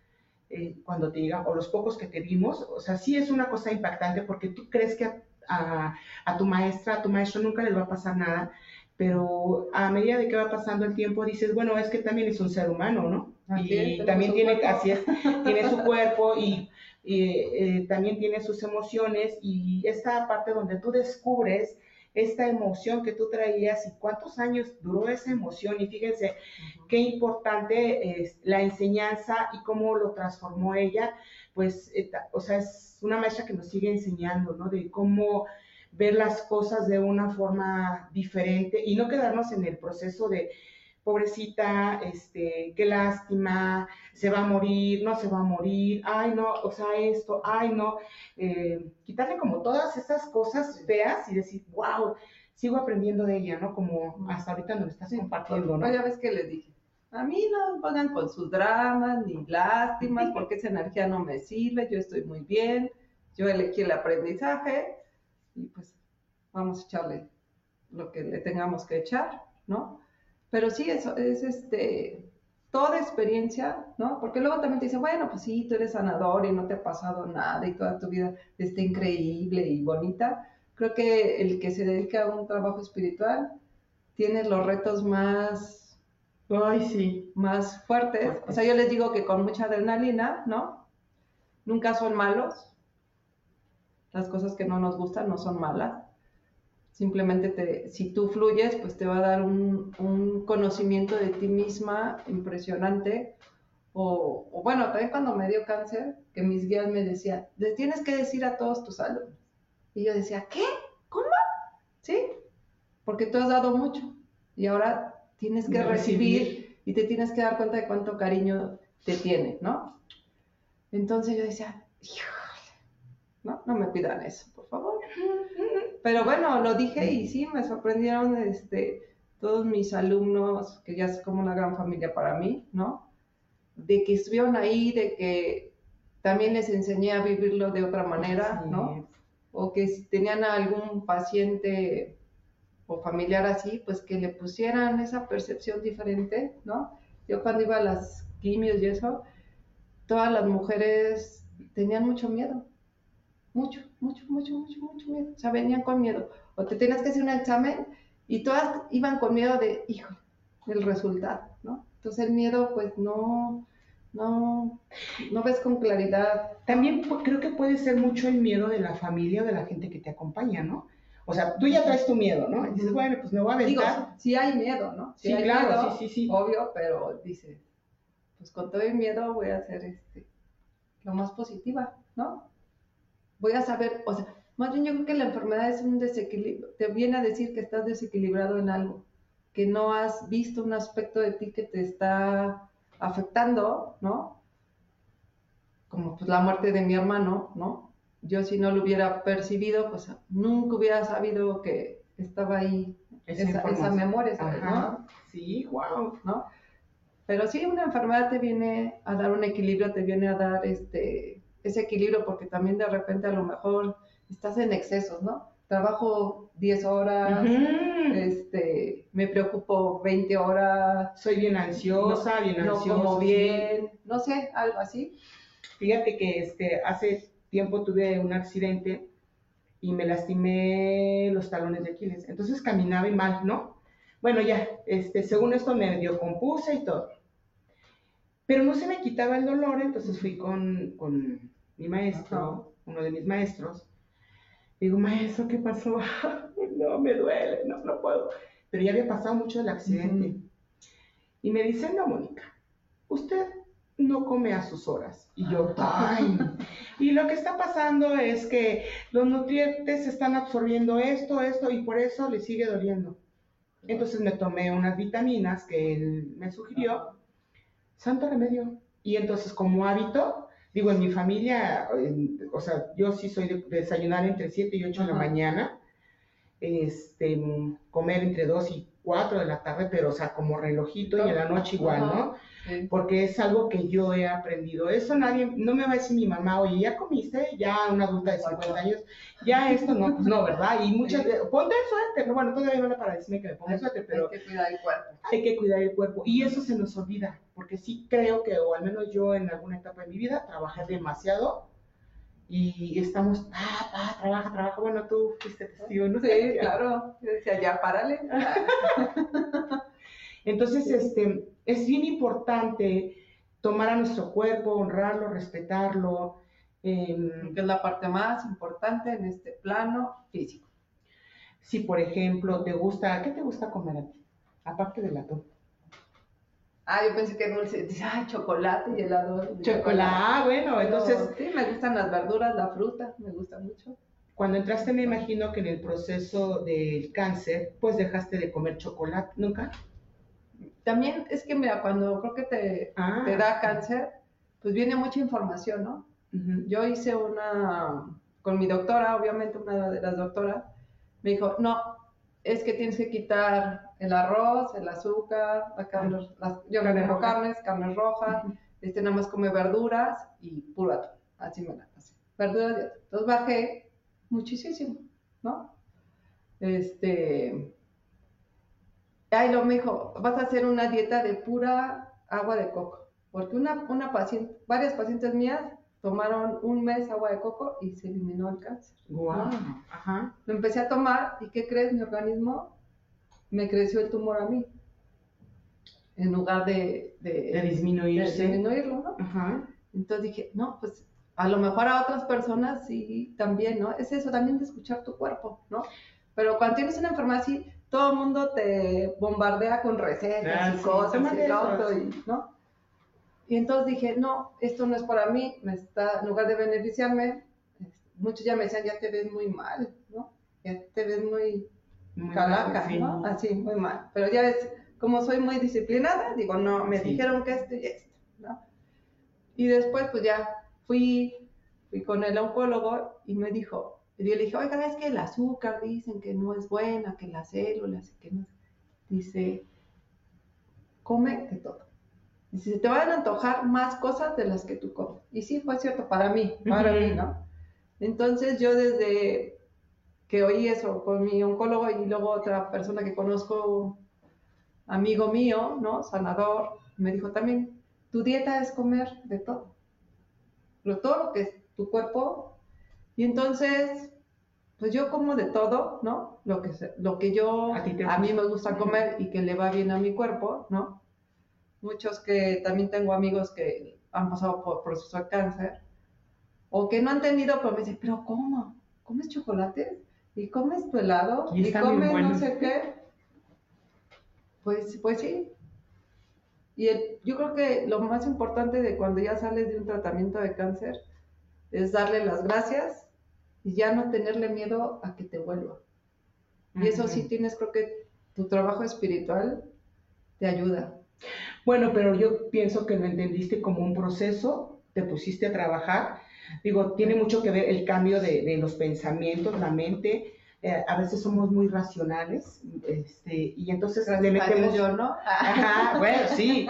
eh, cuando te digan, o los pocos que te vimos, o sea, sí es una cosa impactante porque tú crees que a, a tu maestra, a tu maestro nunca les va a pasar nada, pero a medida de que va pasando el tiempo dices, bueno, es que también es un ser humano, ¿no? y también tiene, así es, tiene su cuerpo y, eh, también tiene sus emociones y esta parte donde tú descubres esta emoción que tú traías y cuántos años duró esa emoción. Y fíjense qué importante es la enseñanza y cómo lo transformó ella, pues, o sea, es una maestra que nos sigue enseñando, ¿no? De cómo ver las cosas de una forma diferente y no quedarnos en el proceso de pobrecita, este, qué lástima, se va a morir, no se va a morir, ay no, o sea, esto, ay no, eh, quitarle como todas esas cosas feas y decir, wow, sigo aprendiendo de ella, ¿no? Como hasta ahorita no me estás compartiendo, ¿no? Ya ves que les dije, a mí no me pongan con sus dramas ni lástimas, porque esa energía no me sirve, yo estoy muy bien, yo elegí el aprendizaje, y pues vamos a echarle lo que le tengamos que echar, ¿no? Pero sí, eso es este, toda experiencia, ¿no? Porque luego también te dicen, bueno, pues sí, tú eres sanador y no te ha pasado nada y toda tu vida está increíble y bonita. Creo que el que se dedica a un trabajo espiritual tiene los retos más, ay, sí, más fuertes. O sea, yo les digo que con mucha adrenalina, ¿no? Nunca son malos, las cosas que no nos gustan no son malas. Simplemente te, si tú fluyes, pues te va a dar un, un conocimiento de ti misma impresionante. O, o, bueno, también cuando me dio cáncer, que mis guías me decían, le tienes que decir a todos tus alumnos. Y yo decía, ¿qué? ¿Cómo? ¿Sí? Porque tú has dado mucho y ahora tienes que recibir, recibir y te tienes que dar cuenta de cuánto cariño te tiene, ¿no? Entonces yo decía, no, no me pidan eso, favor. Pero bueno, lo dije y sí, me sorprendieron este, todos mis alumnos, que ya es como una gran familia para mí, ¿no? De que estuvieron ahí, de que también les enseñé a vivirlo de otra manera, ¿no? O que si tenían algún paciente o familiar así, pues que le pusieran esa percepción diferente, ¿no? Yo cuando iba a las quimios y eso, todas las mujeres tenían mucho miedo, mucho, mucho, mucho, mucho, mucho miedo, o sea, venían con miedo. O te tenías que hacer un examen y todas iban con miedo de, hijo, el resultado, ¿no? Entonces el miedo, pues no, no, no ves con claridad. También creo que puede ser mucho el miedo de la familia o de la gente que te acompaña, ¿no? O sea, tú ya traes tu miedo, ¿no? Y dices, bueno, pues me voy a aventar. Digo, sí hay miedo, ¿no? Sí, claro, sí, sí, sí. Obvio, pero dices, pues con todo el miedo voy a hacer este, lo más positiva, ¿no? Voy a saber, o sea, más bien yo creo que la enfermedad es un desequilibrio, te viene a decir que estás desequilibrado en algo, que no has visto un aspecto de ti que te está afectando, ¿no? Como pues la muerte de mi hermano, ¿no? yo si no lo hubiera percibido, pues nunca hubiera sabido que estaba ahí esa, esa, memoria, ¿no? Sí, wow, ¿no? Pero sí, una enfermedad te viene a dar un equilibrio, te viene a dar este, ese equilibrio, porque también de repente a lo mejor estás en excesos, ¿no? Trabajo 10 horas, este, me preocupo 20 horas. Soy bien ansiosa, bien ansiosa. No como bien, no sé, algo así. Fíjate que este, hace tiempo tuve un accidente y me lastimé los talones de Aquiles. Entonces caminaba y mal, ¿no? Bueno, ya, este, según esto me dio compuse y todo. Pero no se me quitaba el dolor, entonces fui con, con mi maestro, uno de mis maestros. Digo, maestro, ¿qué pasó? no, me duele, no, no puedo. Pero ya había pasado mucho el accidente. Y me dice, no, Mónica, usted no come a sus horas. Y yo, ay. Y lo que está pasando es que los nutrientes están absorbiendo esto, esto, y por eso le sigue doliendo. Entonces me tomé unas vitaminas que él me sugirió. Santo remedio. Y entonces, como hábito, digo, en mi familia, o sea, yo sí soy de, desayunar entre 7 y 8 de la mañana, este, comer entre 2 y 4 de la tarde, pero, o sea, como relojito, y en la noche igual, ¿no? porque es algo que yo he aprendido. Eso nadie, no me va a decir mi mamá, oye, ya comiste, ya una adulta de 50 años, ya esto no, pues no, ¿verdad? Y muchas veces, ponte el suéter, bueno, todavía no era para decirme que me ponga el suéter, pero... Hay que cuidar el cuerpo. Hay que cuidar el cuerpo, y eso se nos olvida, porque sí creo que, o al menos yo en alguna etapa de mi vida, trabajé demasiado, y estamos, ah, ah, trabaja, trabaja, bueno, tú fuiste testigo, ¿no? Sí, claro, yo decía, ya, párale. Entonces, este, es bien importante tomar a nuestro cuerpo, honrarlo, respetarlo. Em, que es la parte más importante en este plano físico. Si, por ejemplo, te gusta, ¿qué te gusta comer a ti? Aparte del atún. Ah, yo pensé que dulce, ah, chocolate y helado. Chocolate, ah, bueno, entonces. sí, me gustan las verduras, la fruta, me gusta mucho. Cuando entraste, me imagino que en el proceso del cáncer, pues dejaste de comer chocolate, ¿nunca? también es que, mira, cuando creo que te, ah. te da cáncer, pues viene mucha información, ¿no? Yo hice una, con mi doctora, obviamente una de las doctoras, me dijo, no, es que tienes que quitar el arroz, el azúcar, la carne, las, yo carne carnes, carnes rojas, este nada más come verduras y puro atún, así me la pasé, verduras y atún. Entonces bajé muchísimo, ¿no? Este, Ay, lo me dijo, vas a hacer una dieta de pura agua de coco. Porque una, una paciente, varias pacientes mías tomaron un mes agua de coco y se eliminó el cáncer. Wow. Ajá. Lo empecé a tomar y ¿qué crees? Mi organismo me creció el tumor a mí. En lugar de, de, disminuirse. disminuirlo, ¿no? Ajá. Entonces dije, no, pues a lo mejor a otras personas sí también, ¿no? Es eso también de escuchar tu cuerpo, ¿no? Pero cuando tienes una enfermedad así, todo el mundo te bombardea con recetas Ah, y sí, cosas y eso, y- ¿no? Y entonces dije, no, esto no es para mí, me está, en lugar de beneficiarme, muchos ya me decían, ya te ves muy mal, ¿no? Ya te ves muy Muy calaca, mal, ¿no? sí. Así, muy mal. Pero ya ves, como soy muy disciplinada, digo, no, me Sí. dijeron que esto y esto, ¿no? Y después, pues ya fui, fui con el oncólogo y me dijo, y yo le dije, oiga, es que el azúcar dicen que no es buena, que las células, que no. Dice, come de todo. Dice, se te van a antojar más cosas de las que tú comes. Y sí, fue cierto para mí, para mí, ¿no? Entonces yo desde que oí eso con mi oncólogo y luego otra persona que conozco, amigo mío, ¿no? Sanador, me dijo también, tu dieta es comer de todo. Pero todo lo que es tu cuerpo. Y entonces, pues yo como de todo, ¿no? Lo que, lo que yo, A mí me gusta comer y que le va bien a mi cuerpo, ¿no? Muchos que también tengo amigos que han pasado por proceso de cáncer o que no han tenido, pero me dicen, pero ¿cómo? ¿Comes chocolates? ¿Y comes tu helado? Y ¿Y, están bien comes no sé qué? Pues, pues sí. Y el- yo creo que lo más importante de cuando ya sales de un tratamiento de cáncer es darle las gracias y ya no tenerle miedo a que te vuelva. Y eso sí tienes, creo que tu trabajo espiritual te ayuda. Bueno, pero yo pienso que lo entendiste como un proceso, te pusiste a trabajar. Digo, tiene mucho que ver el cambio de, de los pensamientos, la mente. Eh, a veces somos muy racionales, este, y entonces le metemos... yo, ¿no? Ajá, bueno, sí.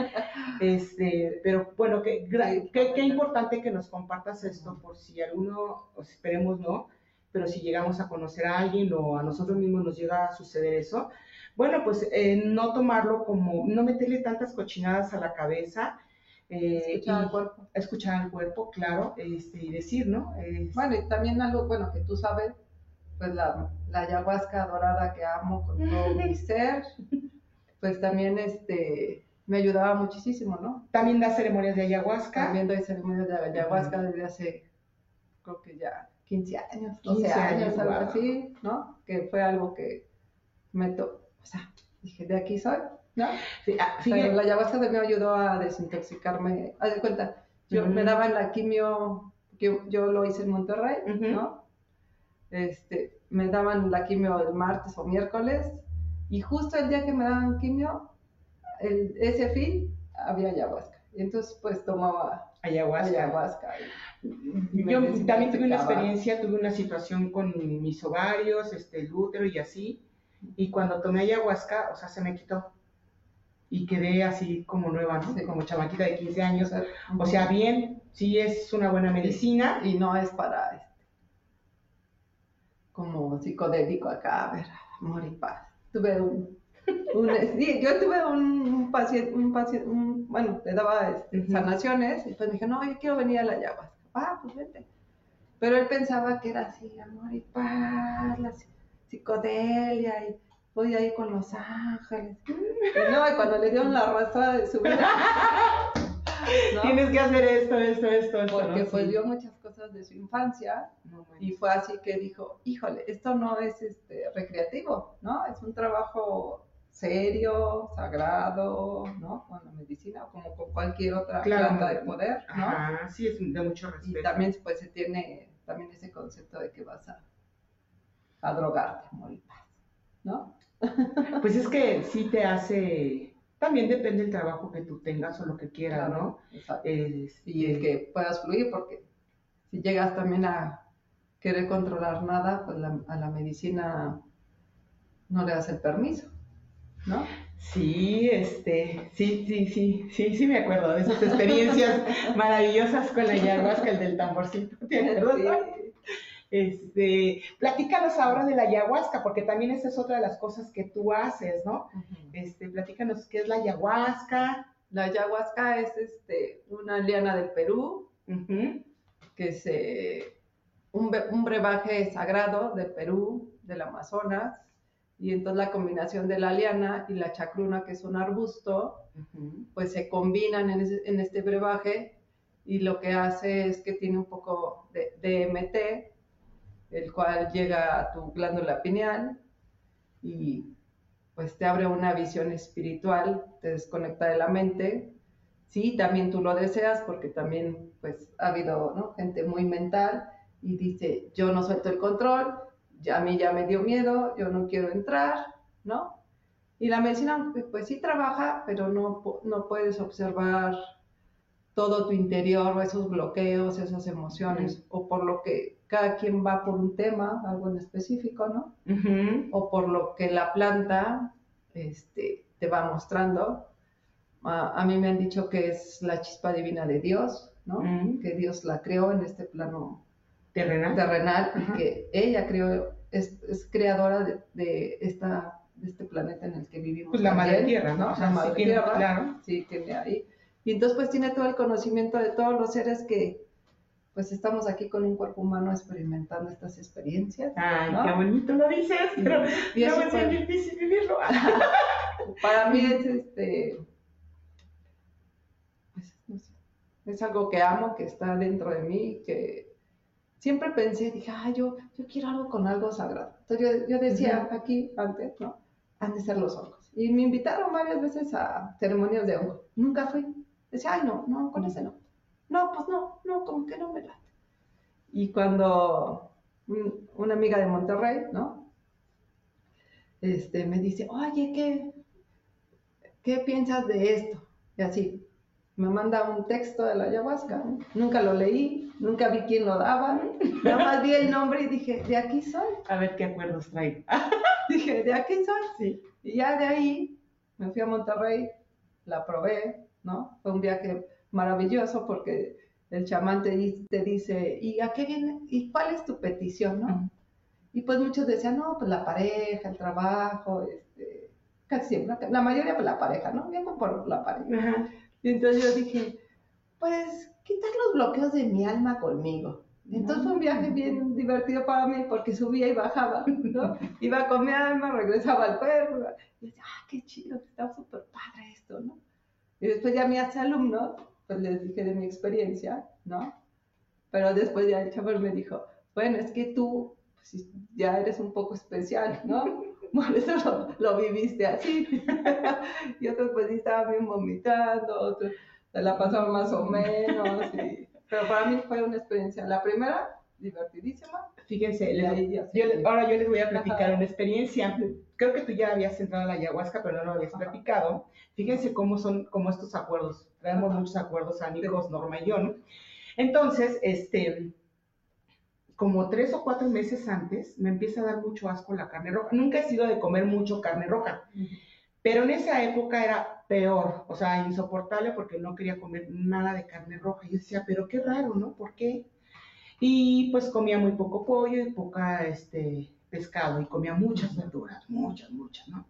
Este, pero bueno, qué, qué, qué importante que nos compartas esto por si alguno, esperemos no, pero si llegamos a conocer a alguien o a nosotros mismos nos llega a suceder eso, bueno, pues eh, no tomarlo como, no meterle tantas cochinadas a la cabeza. eh, Escuchar y al cuerpo. escuchar al cuerpo, claro, este, y decir, ¿no? Es- Bueno, y también algo, bueno, que tú sabes, pues la, la ayahuasca dorada que amo con todo mi ser, pues también este, me ayudaba muchísimo, ¿no? también da ceremonias de ayahuasca. También doy ceremonias de ayahuasca desde hace, creo que ya 15 años, 12 15 años, años, algo wow. así, ¿no? Que fue algo que me to o sea, dije, de aquí soy, ¿no? Sí, ah, Pero fíjate- la ayahuasca también me ayudó a desintoxicarme. Haz de cuenta, yo me daban la quimio, yo, yo lo hice en Monterrey. ¿no? Este, me daban la quimio el martes o miércoles, y justo el día que me daban quimio, el, ese fin, había ayahuasca. Y entonces, pues tomaba ayahuasca. ayahuasca. y- Yo también tuve una experiencia, tuve una situación con mis ovarios, este, el útero y así, y cuando tomé ayahuasca, o sea, se me quitó. Y quedé así como nueva, ¿no? Sí. Como chamaquita de 15 años. O sea, O sea, bien, sí es una buena medicina. y no es para este, como psicodélico acá, a ver, amor y paz. Tuve un, un- sí, yo tuve un, un paciente, un paciente, un- bueno, le daba este, sanaciones, y pues dije, no, yo quiero venir a la ayahuasca. Ah, pues vente. Pero él pensaba que era así, amor y paz, la psicodelia, y voy ahí con los ángeles. Y no, y cuando le dieron la arrastrada de su vida, ¿no? Tienes que hacer esto, esto, esto, esto. porque ¿no? pues Sí. vio muchas cosas de su infancia No, y fue así que dijo, híjole, esto no es este, recreativo, ¿no? Es un trabajo serio, sagrado, ¿no? Con la medicina, como con cualquier otra Claro. planta de poder, ¿no? Ajá, sí, es de mucho Y respeto. también pues se tiene también ese concepto de que vas a, a drogarte, amor y paz, ¿no? Pues es que sí te hace. También depende del trabajo que tú tengas o lo que quieras, ¿no? Y el que puedas fluir, porque si llegas también a querer controlar nada, pues la- a la medicina no le das el permiso, ¿no? Sí, este, sí, sí, sí, sí, sí me acuerdo de esas experiencias maravillosas con la ayahuasca, el del tamborcito, ¿te acuerdas? Este, platícanos ahora de la ayahuasca, porque también esa es otra de las cosas que tú haces, ¿no? Este, platícanos qué es la ayahuasca. La ayahuasca es este, una liana del Perú, que es un, brebaje sagrado de Perú, del Amazonas, y entonces la combinación de la liana y la chacruna, que es un arbusto, pues se combinan en, ese- en este brebaje y lo que hace es que tiene un poco de DMT, el cual llega a tu glándula pineal y pues te abre una visión espiritual, te desconecta de la mente. Sí, también tú lo deseas porque también pues ha habido gente muy mental y dice, yo no suelto el control, ya a mí ya me dio miedo, yo no quiero entrar, ¿no? Y la medicina pues sí trabaja, pero no, no puedes observar todo tu interior o esos bloqueos, esas emociones, o por lo que cada quien va por un tema, algo en específico, ¿no? O por lo que la planta este, te va mostrando. a mí me han dicho que es la chispa divina de Dios, ¿no? Que Dios la creó en este plano terrenal, terrenal y que ella creó, es, creadora de, de, esta, de este planeta en el que vivimos. Pues la madre tierra, ¿no? la madre tierra, claro. Sí, tiene ahí y entonces pues tiene todo el conocimiento de todos los seres que pues estamos aquí con un cuerpo humano experimentando estas experiencias. Ay, qué bonito lo dices, pero y no es difícil vivirlo. para mí es este pues, no sé, es algo que amo, que está dentro de mí, que siempre pensé, dije, ah, yo, yo quiero algo con algo sagrado. Entonces yo, yo decía aquí antes, ¿no? Han de ser los hongos. Y me invitaron varias veces a ceremonias de hongo. Nunca fui. Decía, ay, no, no, con ese no. No, pues no, no, como que no me late. Y cuando una amiga de Monterrey, ¿no? Este, me dice, oye, ¿qué, ¿qué piensas de esto? Y así, me manda un texto de la ayahuasca. Nunca lo leí, nunca vi quién lo daba. Nada más vi el nombre y dije, de aquí soy. A ver qué acuerdos trae. dije, de aquí soy. Sí. Y ya de ahí me fui a Monterrey, la probé, ¿no? Fue un viaje maravilloso porque el chamán te, dice, ¿y a qué viene? ¿Y cuál es tu petición, no? Y pues muchos decían, no, pues la pareja, el trabajo, este, casi siempre, la mayoría pues la pareja, ¿no? Vengo por la pareja. Y entonces yo dije, pues quitar los bloqueos de mi alma conmigo. Entonces fue un viaje bien divertido para mí porque subía y bajaba, ¿no? Iba con mi alma, regresaba al cuerpo. Y decía, ah, qué chido, está súper padre esto, ¿no? Y después ya me hace alumnos, pues les dije de mi experiencia, ¿no? Pero después ya el chaval me dijo, bueno, es que tú pues, ya eres un poco especial, ¿no? Por eso lo, lo viviste así. y otros pues sí estaban bien vomitando, otros se la pasaban más o menos. Pero para mí fue una experiencia. La primera, divertidísima. Fíjense, ahora yo les voy a platicar una experiencia. Creo que tú ya habías entrado a la ayahuasca, pero no lo habías platicado. Fíjense cómo son como estos acuerdos. Traemos muchos acuerdos amigos, Norma y yo. Entonces, este, como tres o cuatro meses antes, me empieza a dar mucho asco la carne roja. Nunca he sido de comer mucho carne roja, pero en esa época era peor, o sea, insoportable porque no quería comer nada de carne roja. Y yo decía, pero qué raro, ¿no? ¿Por qué? Y pues comía muy poco pollo y poca este, pescado y comía muchas verduras, muchas, muchas, ¿no?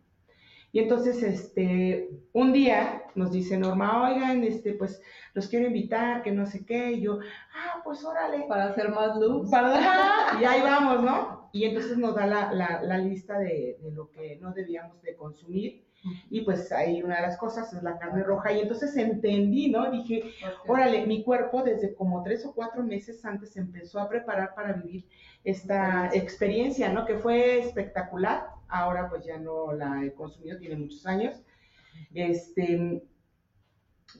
Y entonces, este, un día nos dice Norma, oigan, este, pues los quiero invitar, que no sé qué, y yo, ah, pues órale. Para hacer más luz. Para, y ahí vamos, ¿no? Y entonces nos da la, la, la lista de, de, lo que no debíamos de consumir. Y pues ahí una de las cosas es la carne roja. Y entonces entendí, ¿no? Dije, órale, mi cuerpo desde como tres o cuatro meses antes empezó a preparar para vivir esta experiencia, ¿no? Que fue espectacular. Ahora pues ya no la he consumido, tiene muchos años. Este,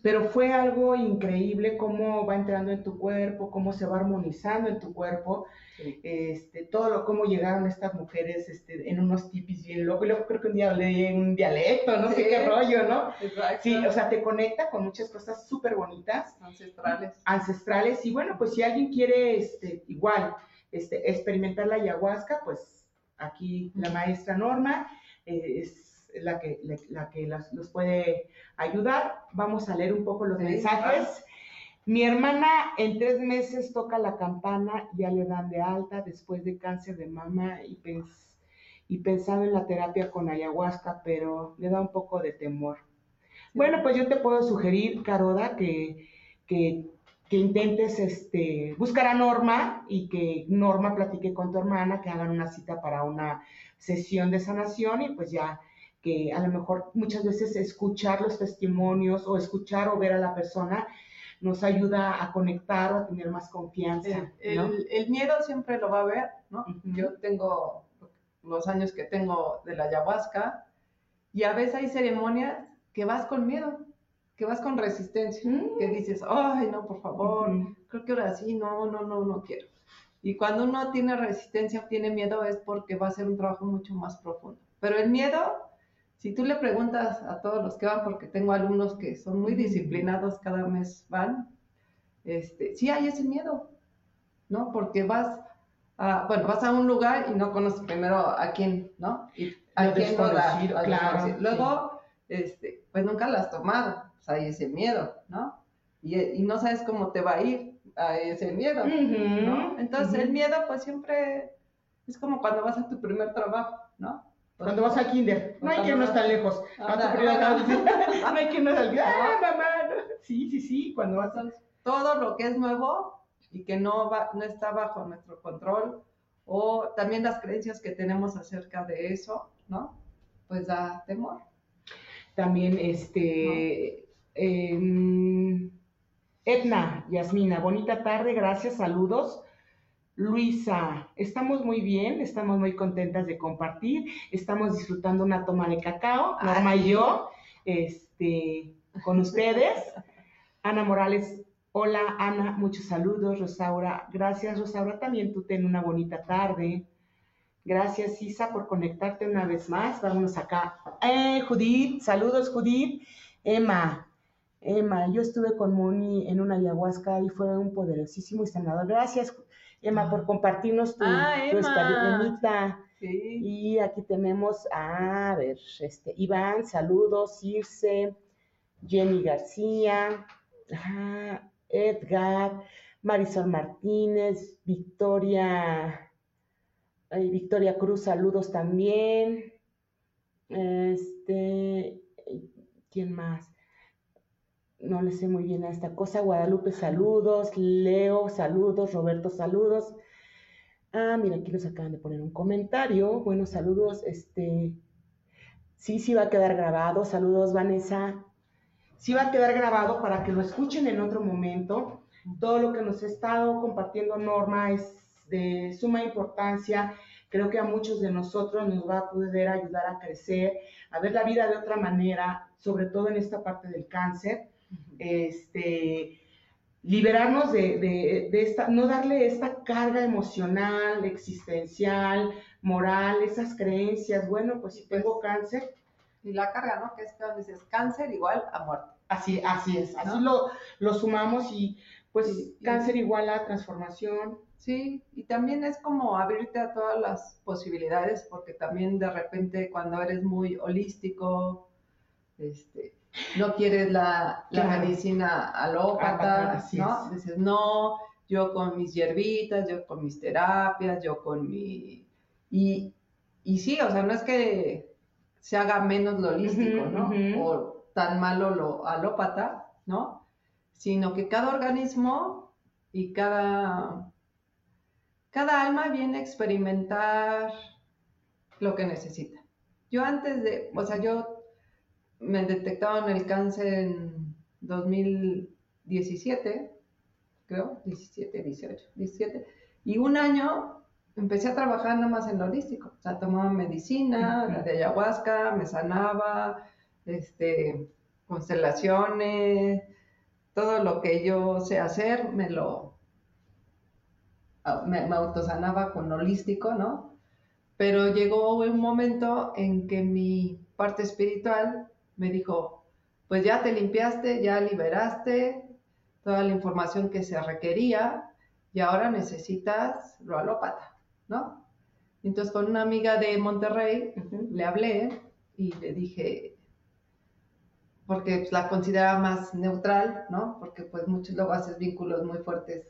pero fue algo increíble cómo va entrando en tu cuerpo, cómo se va armonizando en tu cuerpo, este, todo lo, cómo llegaron estas mujeres este, en unos tipis bien locos, y luego creo que un día hablé un dialecto, no sé qué rollo, ¿no? Exacto. Sí, o sea, te conecta con muchas cosas súper bonitas. Ancestrales. Ancestrales, y bueno, pues si alguien quiere, este, igual, este, experimentar la ayahuasca, pues aquí la maestra Norma eh, es la que, la, que los puede ayudar. Vamos a leer un poco los mensajes. Mi hermana en tres meses toca la campana, ya le dan de alta después de cáncer de mama y, y pensando en la terapia con ayahuasca, pero le da un poco de temor. Bueno, pues yo te puedo sugerir, Caroda, que, que, que, intentes este, buscar a Norma y que Norma platique con tu hermana, que hagan una cita para una sesión de sanación y pues ya que a lo mejor muchas veces escuchar los testimonios o escuchar o ver a la persona nos ayuda a conectar o a tener más confianza. El, ¿no? el- el miedo siempre lo va a ver, ¿no? Ujú. Yo tengo los años que tengo de la ayahuasca y a veces hay ceremonias que vas con miedo, que vas con resistencia, Mm. que dices, ay, no, por favor, Ujú. creo que ahora sí, no, no, no, no quiero. Y cuando uno tiene resistencia tiene miedo es porque va a ser un trabajo mucho más profundo. Pero el miedo, si tú le preguntas a todos los que van, porque tengo alumnos que son muy disciplinados, cada mes van, este, sí hay ese miedo, ¿no? Porque vas a, bueno, vas a un lugar y no conoces primero a quién, ¿no? Y a Lo quién no al claro. Luego, este, pues nunca la has tomado, pues hay ese miedo, ¿no? Y, y no sabes cómo te va a ir a ese miedo. ¿no? Entonces el miedo pues siempre es como cuando vas a tu primer trabajo, ¿no? Cuando vas al kinder, no hay irnos vas- tan lejos. A no hay que irnos al kinder. Ah, mamá. no. Sí, sí, sí, cuando vas a... Entonces, todo lo que es nuevo y que no, va, no está bajo nuestro control, o también las creencias que tenemos acerca de eso, ¿no? Pues da temor. También, este... em, Edna, Yasmina, bonita tarde, gracias, saludos. Luisa, estamos muy bien, estamos muy contentas de compartir, estamos disfrutando una toma de cacao, Norma y yo, este, con ustedes. Ana Morales, hola Ana, muchos saludos. Rosaura, gracias Rosaura, también tú ten una bonita tarde. Gracias Isa por conectarte una vez más. Vámonos acá. Eh, Judith, saludos Judith. Emma, Emma, yo estuve con Moni en una ayahuasca y fue un poderosísimo y sanador. Gracias Emma por compartirnos tu, Ah, tu experiencia. Sí. Y aquí tenemos, a ver, este, Iván, saludos, Circe, Jenny García, ajá, Edgar, Marisol Martínez, Victoria, Victoria Cruz, saludos también. Este, ¿quién más? No le sé muy bien a esta cosa. Guadalupe, saludos. Leo, saludos. Roberto, saludos. Ah, mira, aquí nos acaban de poner un comentario. Buenos saludos. Este, sí, sí va a quedar grabado. Saludos, Vanessa. Sí va a quedar grabado para que lo escuchen en otro momento. Todo lo que nos ha estado compartiendo Norma es de suma importancia. Creo que a muchos de nosotros nos va a poder ayudar a crecer, a ver la vida de otra manera, sobre todo en esta parte del cáncer. Este, liberarnos de, de- de esta, no darle esta carga emocional, existencial, moral, esas creencias. Bueno, pues si tengo cáncer, Y la carga, ¿no? Que es cuando dices cáncer igual a muerte. así, así es, así ¿No? lo, lo sumamos y pues y- cáncer igual a transformación. Sí, y también es como abrirte a todas las posibilidades, porque también de repente cuando eres muy holístico, este, no quieres la, la Claro. medicina alópata, ¿no? es. Dices, no, yo con mis hierbitas, yo con mis terapias, yo con mi... Y, y sí, o sea, no es que se haga menos lo holístico, ¿no? O tan malo lo alópata, ¿no? Sino que cada organismo y cada cada alma viene a experimentar lo que necesita. Yo antes de, o sea, yo me detectaron el cáncer en 2017, creo, 17, 18, 17, y un año empecé a trabajar nada más en lo holístico, o sea, tomaba medicina, la de ayahuasca, me sanaba, este, constelaciones, todo lo que yo sé hacer, me lo, me, me autosanaba con holístico, ¿no? Pero llegó un momento en que mi parte espiritual me dijo, pues ya te limpiaste, ya liberaste toda la información que se requería y ahora necesitas lo alópata, ¿no? Entonces con una amiga de Monterrey le hablé y le dije, porque pues, la consideraba más neutral, ¿no? Porque pues muchos luego haces vínculos muy fuertes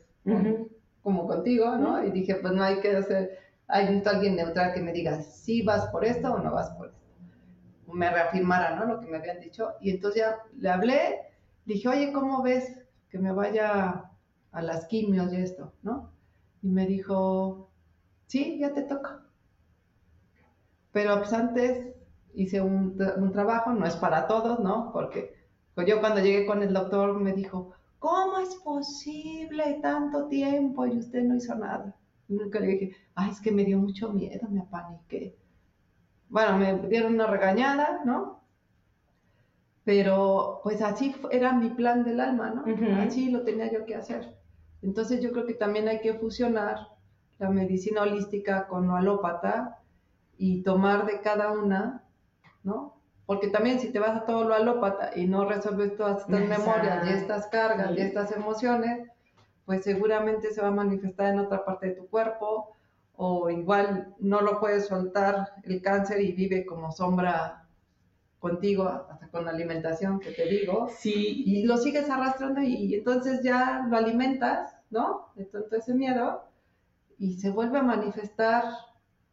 como contigo, ¿no? Y dije, pues no hay que hacer, hay alguien neutral que me diga si vas por esto o no vas por esto. Me reafirmara, ¿no? Lo que me habían dicho. Y entonces ya le hablé, dije, oye, ¿cómo ves que me vaya a las quimios y esto, ¿no? Y me dijo, sí, ya te toca. Pero pues antes hice un, un trabajo, no es para todos, ¿no? Porque pues, yo cuando llegué con el doctor me dijo, ¿cómo es posible tanto tiempo y usted no hizo nada? nunca le dije, ay, es que me dio mucho miedo, me apaniqué. Bueno, me dieron una regañada, ¿no? Pero pues así era mi plan del alma, ¿no? Así lo tenía yo que hacer. Entonces yo creo que también hay que fusionar la medicina holística con lo alópata y tomar de cada una, ¿no? Porque también si te vas a todo lo alópata y no resuelves todas estas memorias y estas cargas y estas emociones, pues seguramente se va a manifestar en otra parte de tu cuerpo o igual no lo puedes soltar el cáncer y vive como sombra contigo, hasta con la alimentación que te digo, sí. y lo sigues arrastrando y, entonces ya lo alimentas, ¿no? Entonces ese miedo y se vuelve a manifestar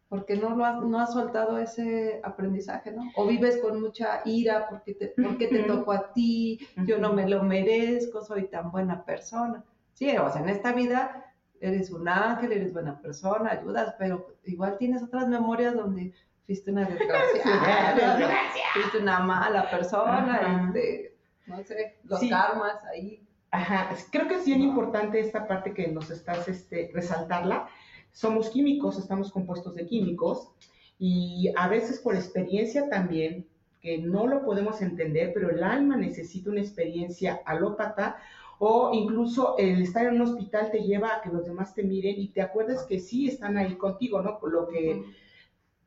porque no lo has, no has soltado ese aprendizaje, ¿no? O vives con mucha ira porque te, porque te tocó a ti, yo no me lo merezco, soy tan buena persona. Sí, o sea, en esta vida eres un ángel, eres buena persona, ayudas, pero igual tienes otras memorias donde fuiste una desgraciada, fuiste una mala persona, este, no sé, los karmas ahí. Ajá, creo que es bien importante esta parte que nos estás este, resaltarla. Somos químicos, estamos compuestos de químicos y a veces por experiencia también, que no lo podemos entender, pero el alma necesita una experiencia alópata o incluso el estar en un hospital te lleva a que los demás te miren y te acuerdes que sí están ahí contigo, ¿no? Por lo que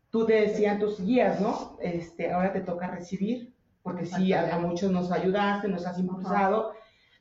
tú te decían tus guías, ¿no? Este, ahora te toca recibir, porque sí, a, muchos nos ayudaste, nos has impulsado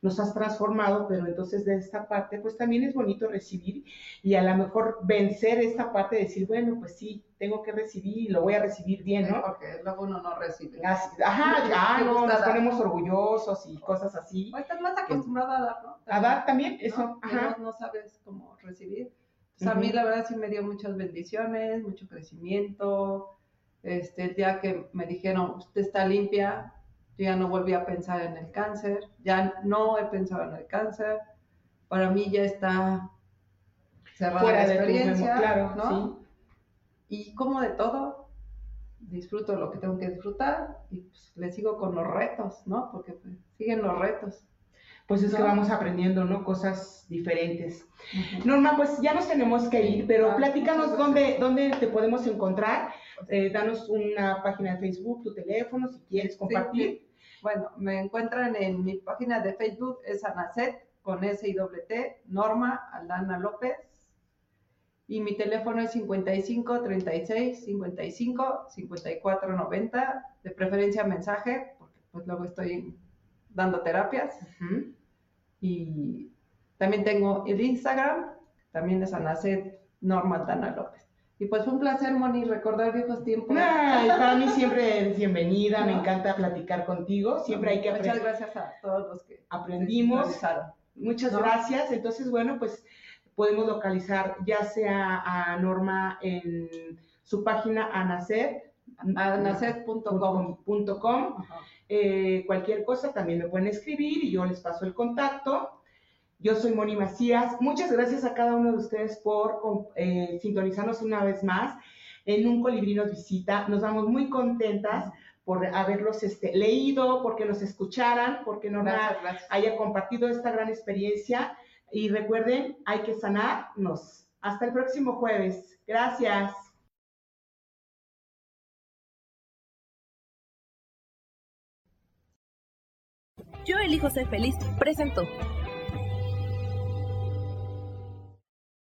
nos has transformado, pero entonces de esta parte, pues también es bonito recibir y a lo mejor vencer esta parte de decir, bueno, pues sí, tengo que recibir y lo voy a recibir bien, ¿no? porque luego uno no recibe. ajá, ya, no, nos ponemos orgullosos y cosas así. O estás más acostumbrado a dar, ¿no? A dar también, eso, ajá. No, sabes cómo recibir. Sea, a mí la verdad sí me dio muchas bendiciones, mucho crecimiento. Este, el día que me dijeron, usted está limpia, yo ya no volví a pensar en el cáncer, ya no he pensado en el cáncer, para mí ya está cerrada la experiencia, claro, ¿no? Y como de todo, disfruto lo que tengo que disfrutar y pues le sigo con los retos, ¿no? Porque pues, siguen los retos. Pues es que vamos aprendiendo, ¿no? Cosas diferentes. Norma, pues ya nos tenemos que ir, pero ah, platícanos dónde, dónde te podemos encontrar. Eh, danos una página de Facebook, tu teléfono, si quieres compartir. Bueno, me encuentran en mi página de Facebook, es Anacet, con S y doble T, Norma Aldana López. Y mi teléfono es 55 36 55 54 90, de preferencia mensaje, porque pues luego estoy dando terapias. Y también tengo el Instagram, también es Anacet Norma Aldana López. Y pues fue un placer, Moni, recordar viejos tiempos. Ay, para mí siempre eres bienvenida, me encanta platicar contigo, siempre hay que aprender. Muchas gracias a todos los que aprendimos. Muchas gracias. Entonces, bueno, pues podemos localizar ya sea a Norma en su página anacet, anacet.com. Eh, cualquier cosa también me pueden escribir y yo les paso el contacto. Yo soy Moni Macías. Muchas gracias a cada uno de ustedes por eh, sintonizarnos una vez más en un colibrí nos visita. Nos vamos muy contentas por haberlos este, leído, porque nos escucharan, porque nos haya compartido esta gran experiencia. Y recuerden, hay que sanarnos. Hasta el próximo jueves. Gracias. Yo elijo ser feliz. Presento.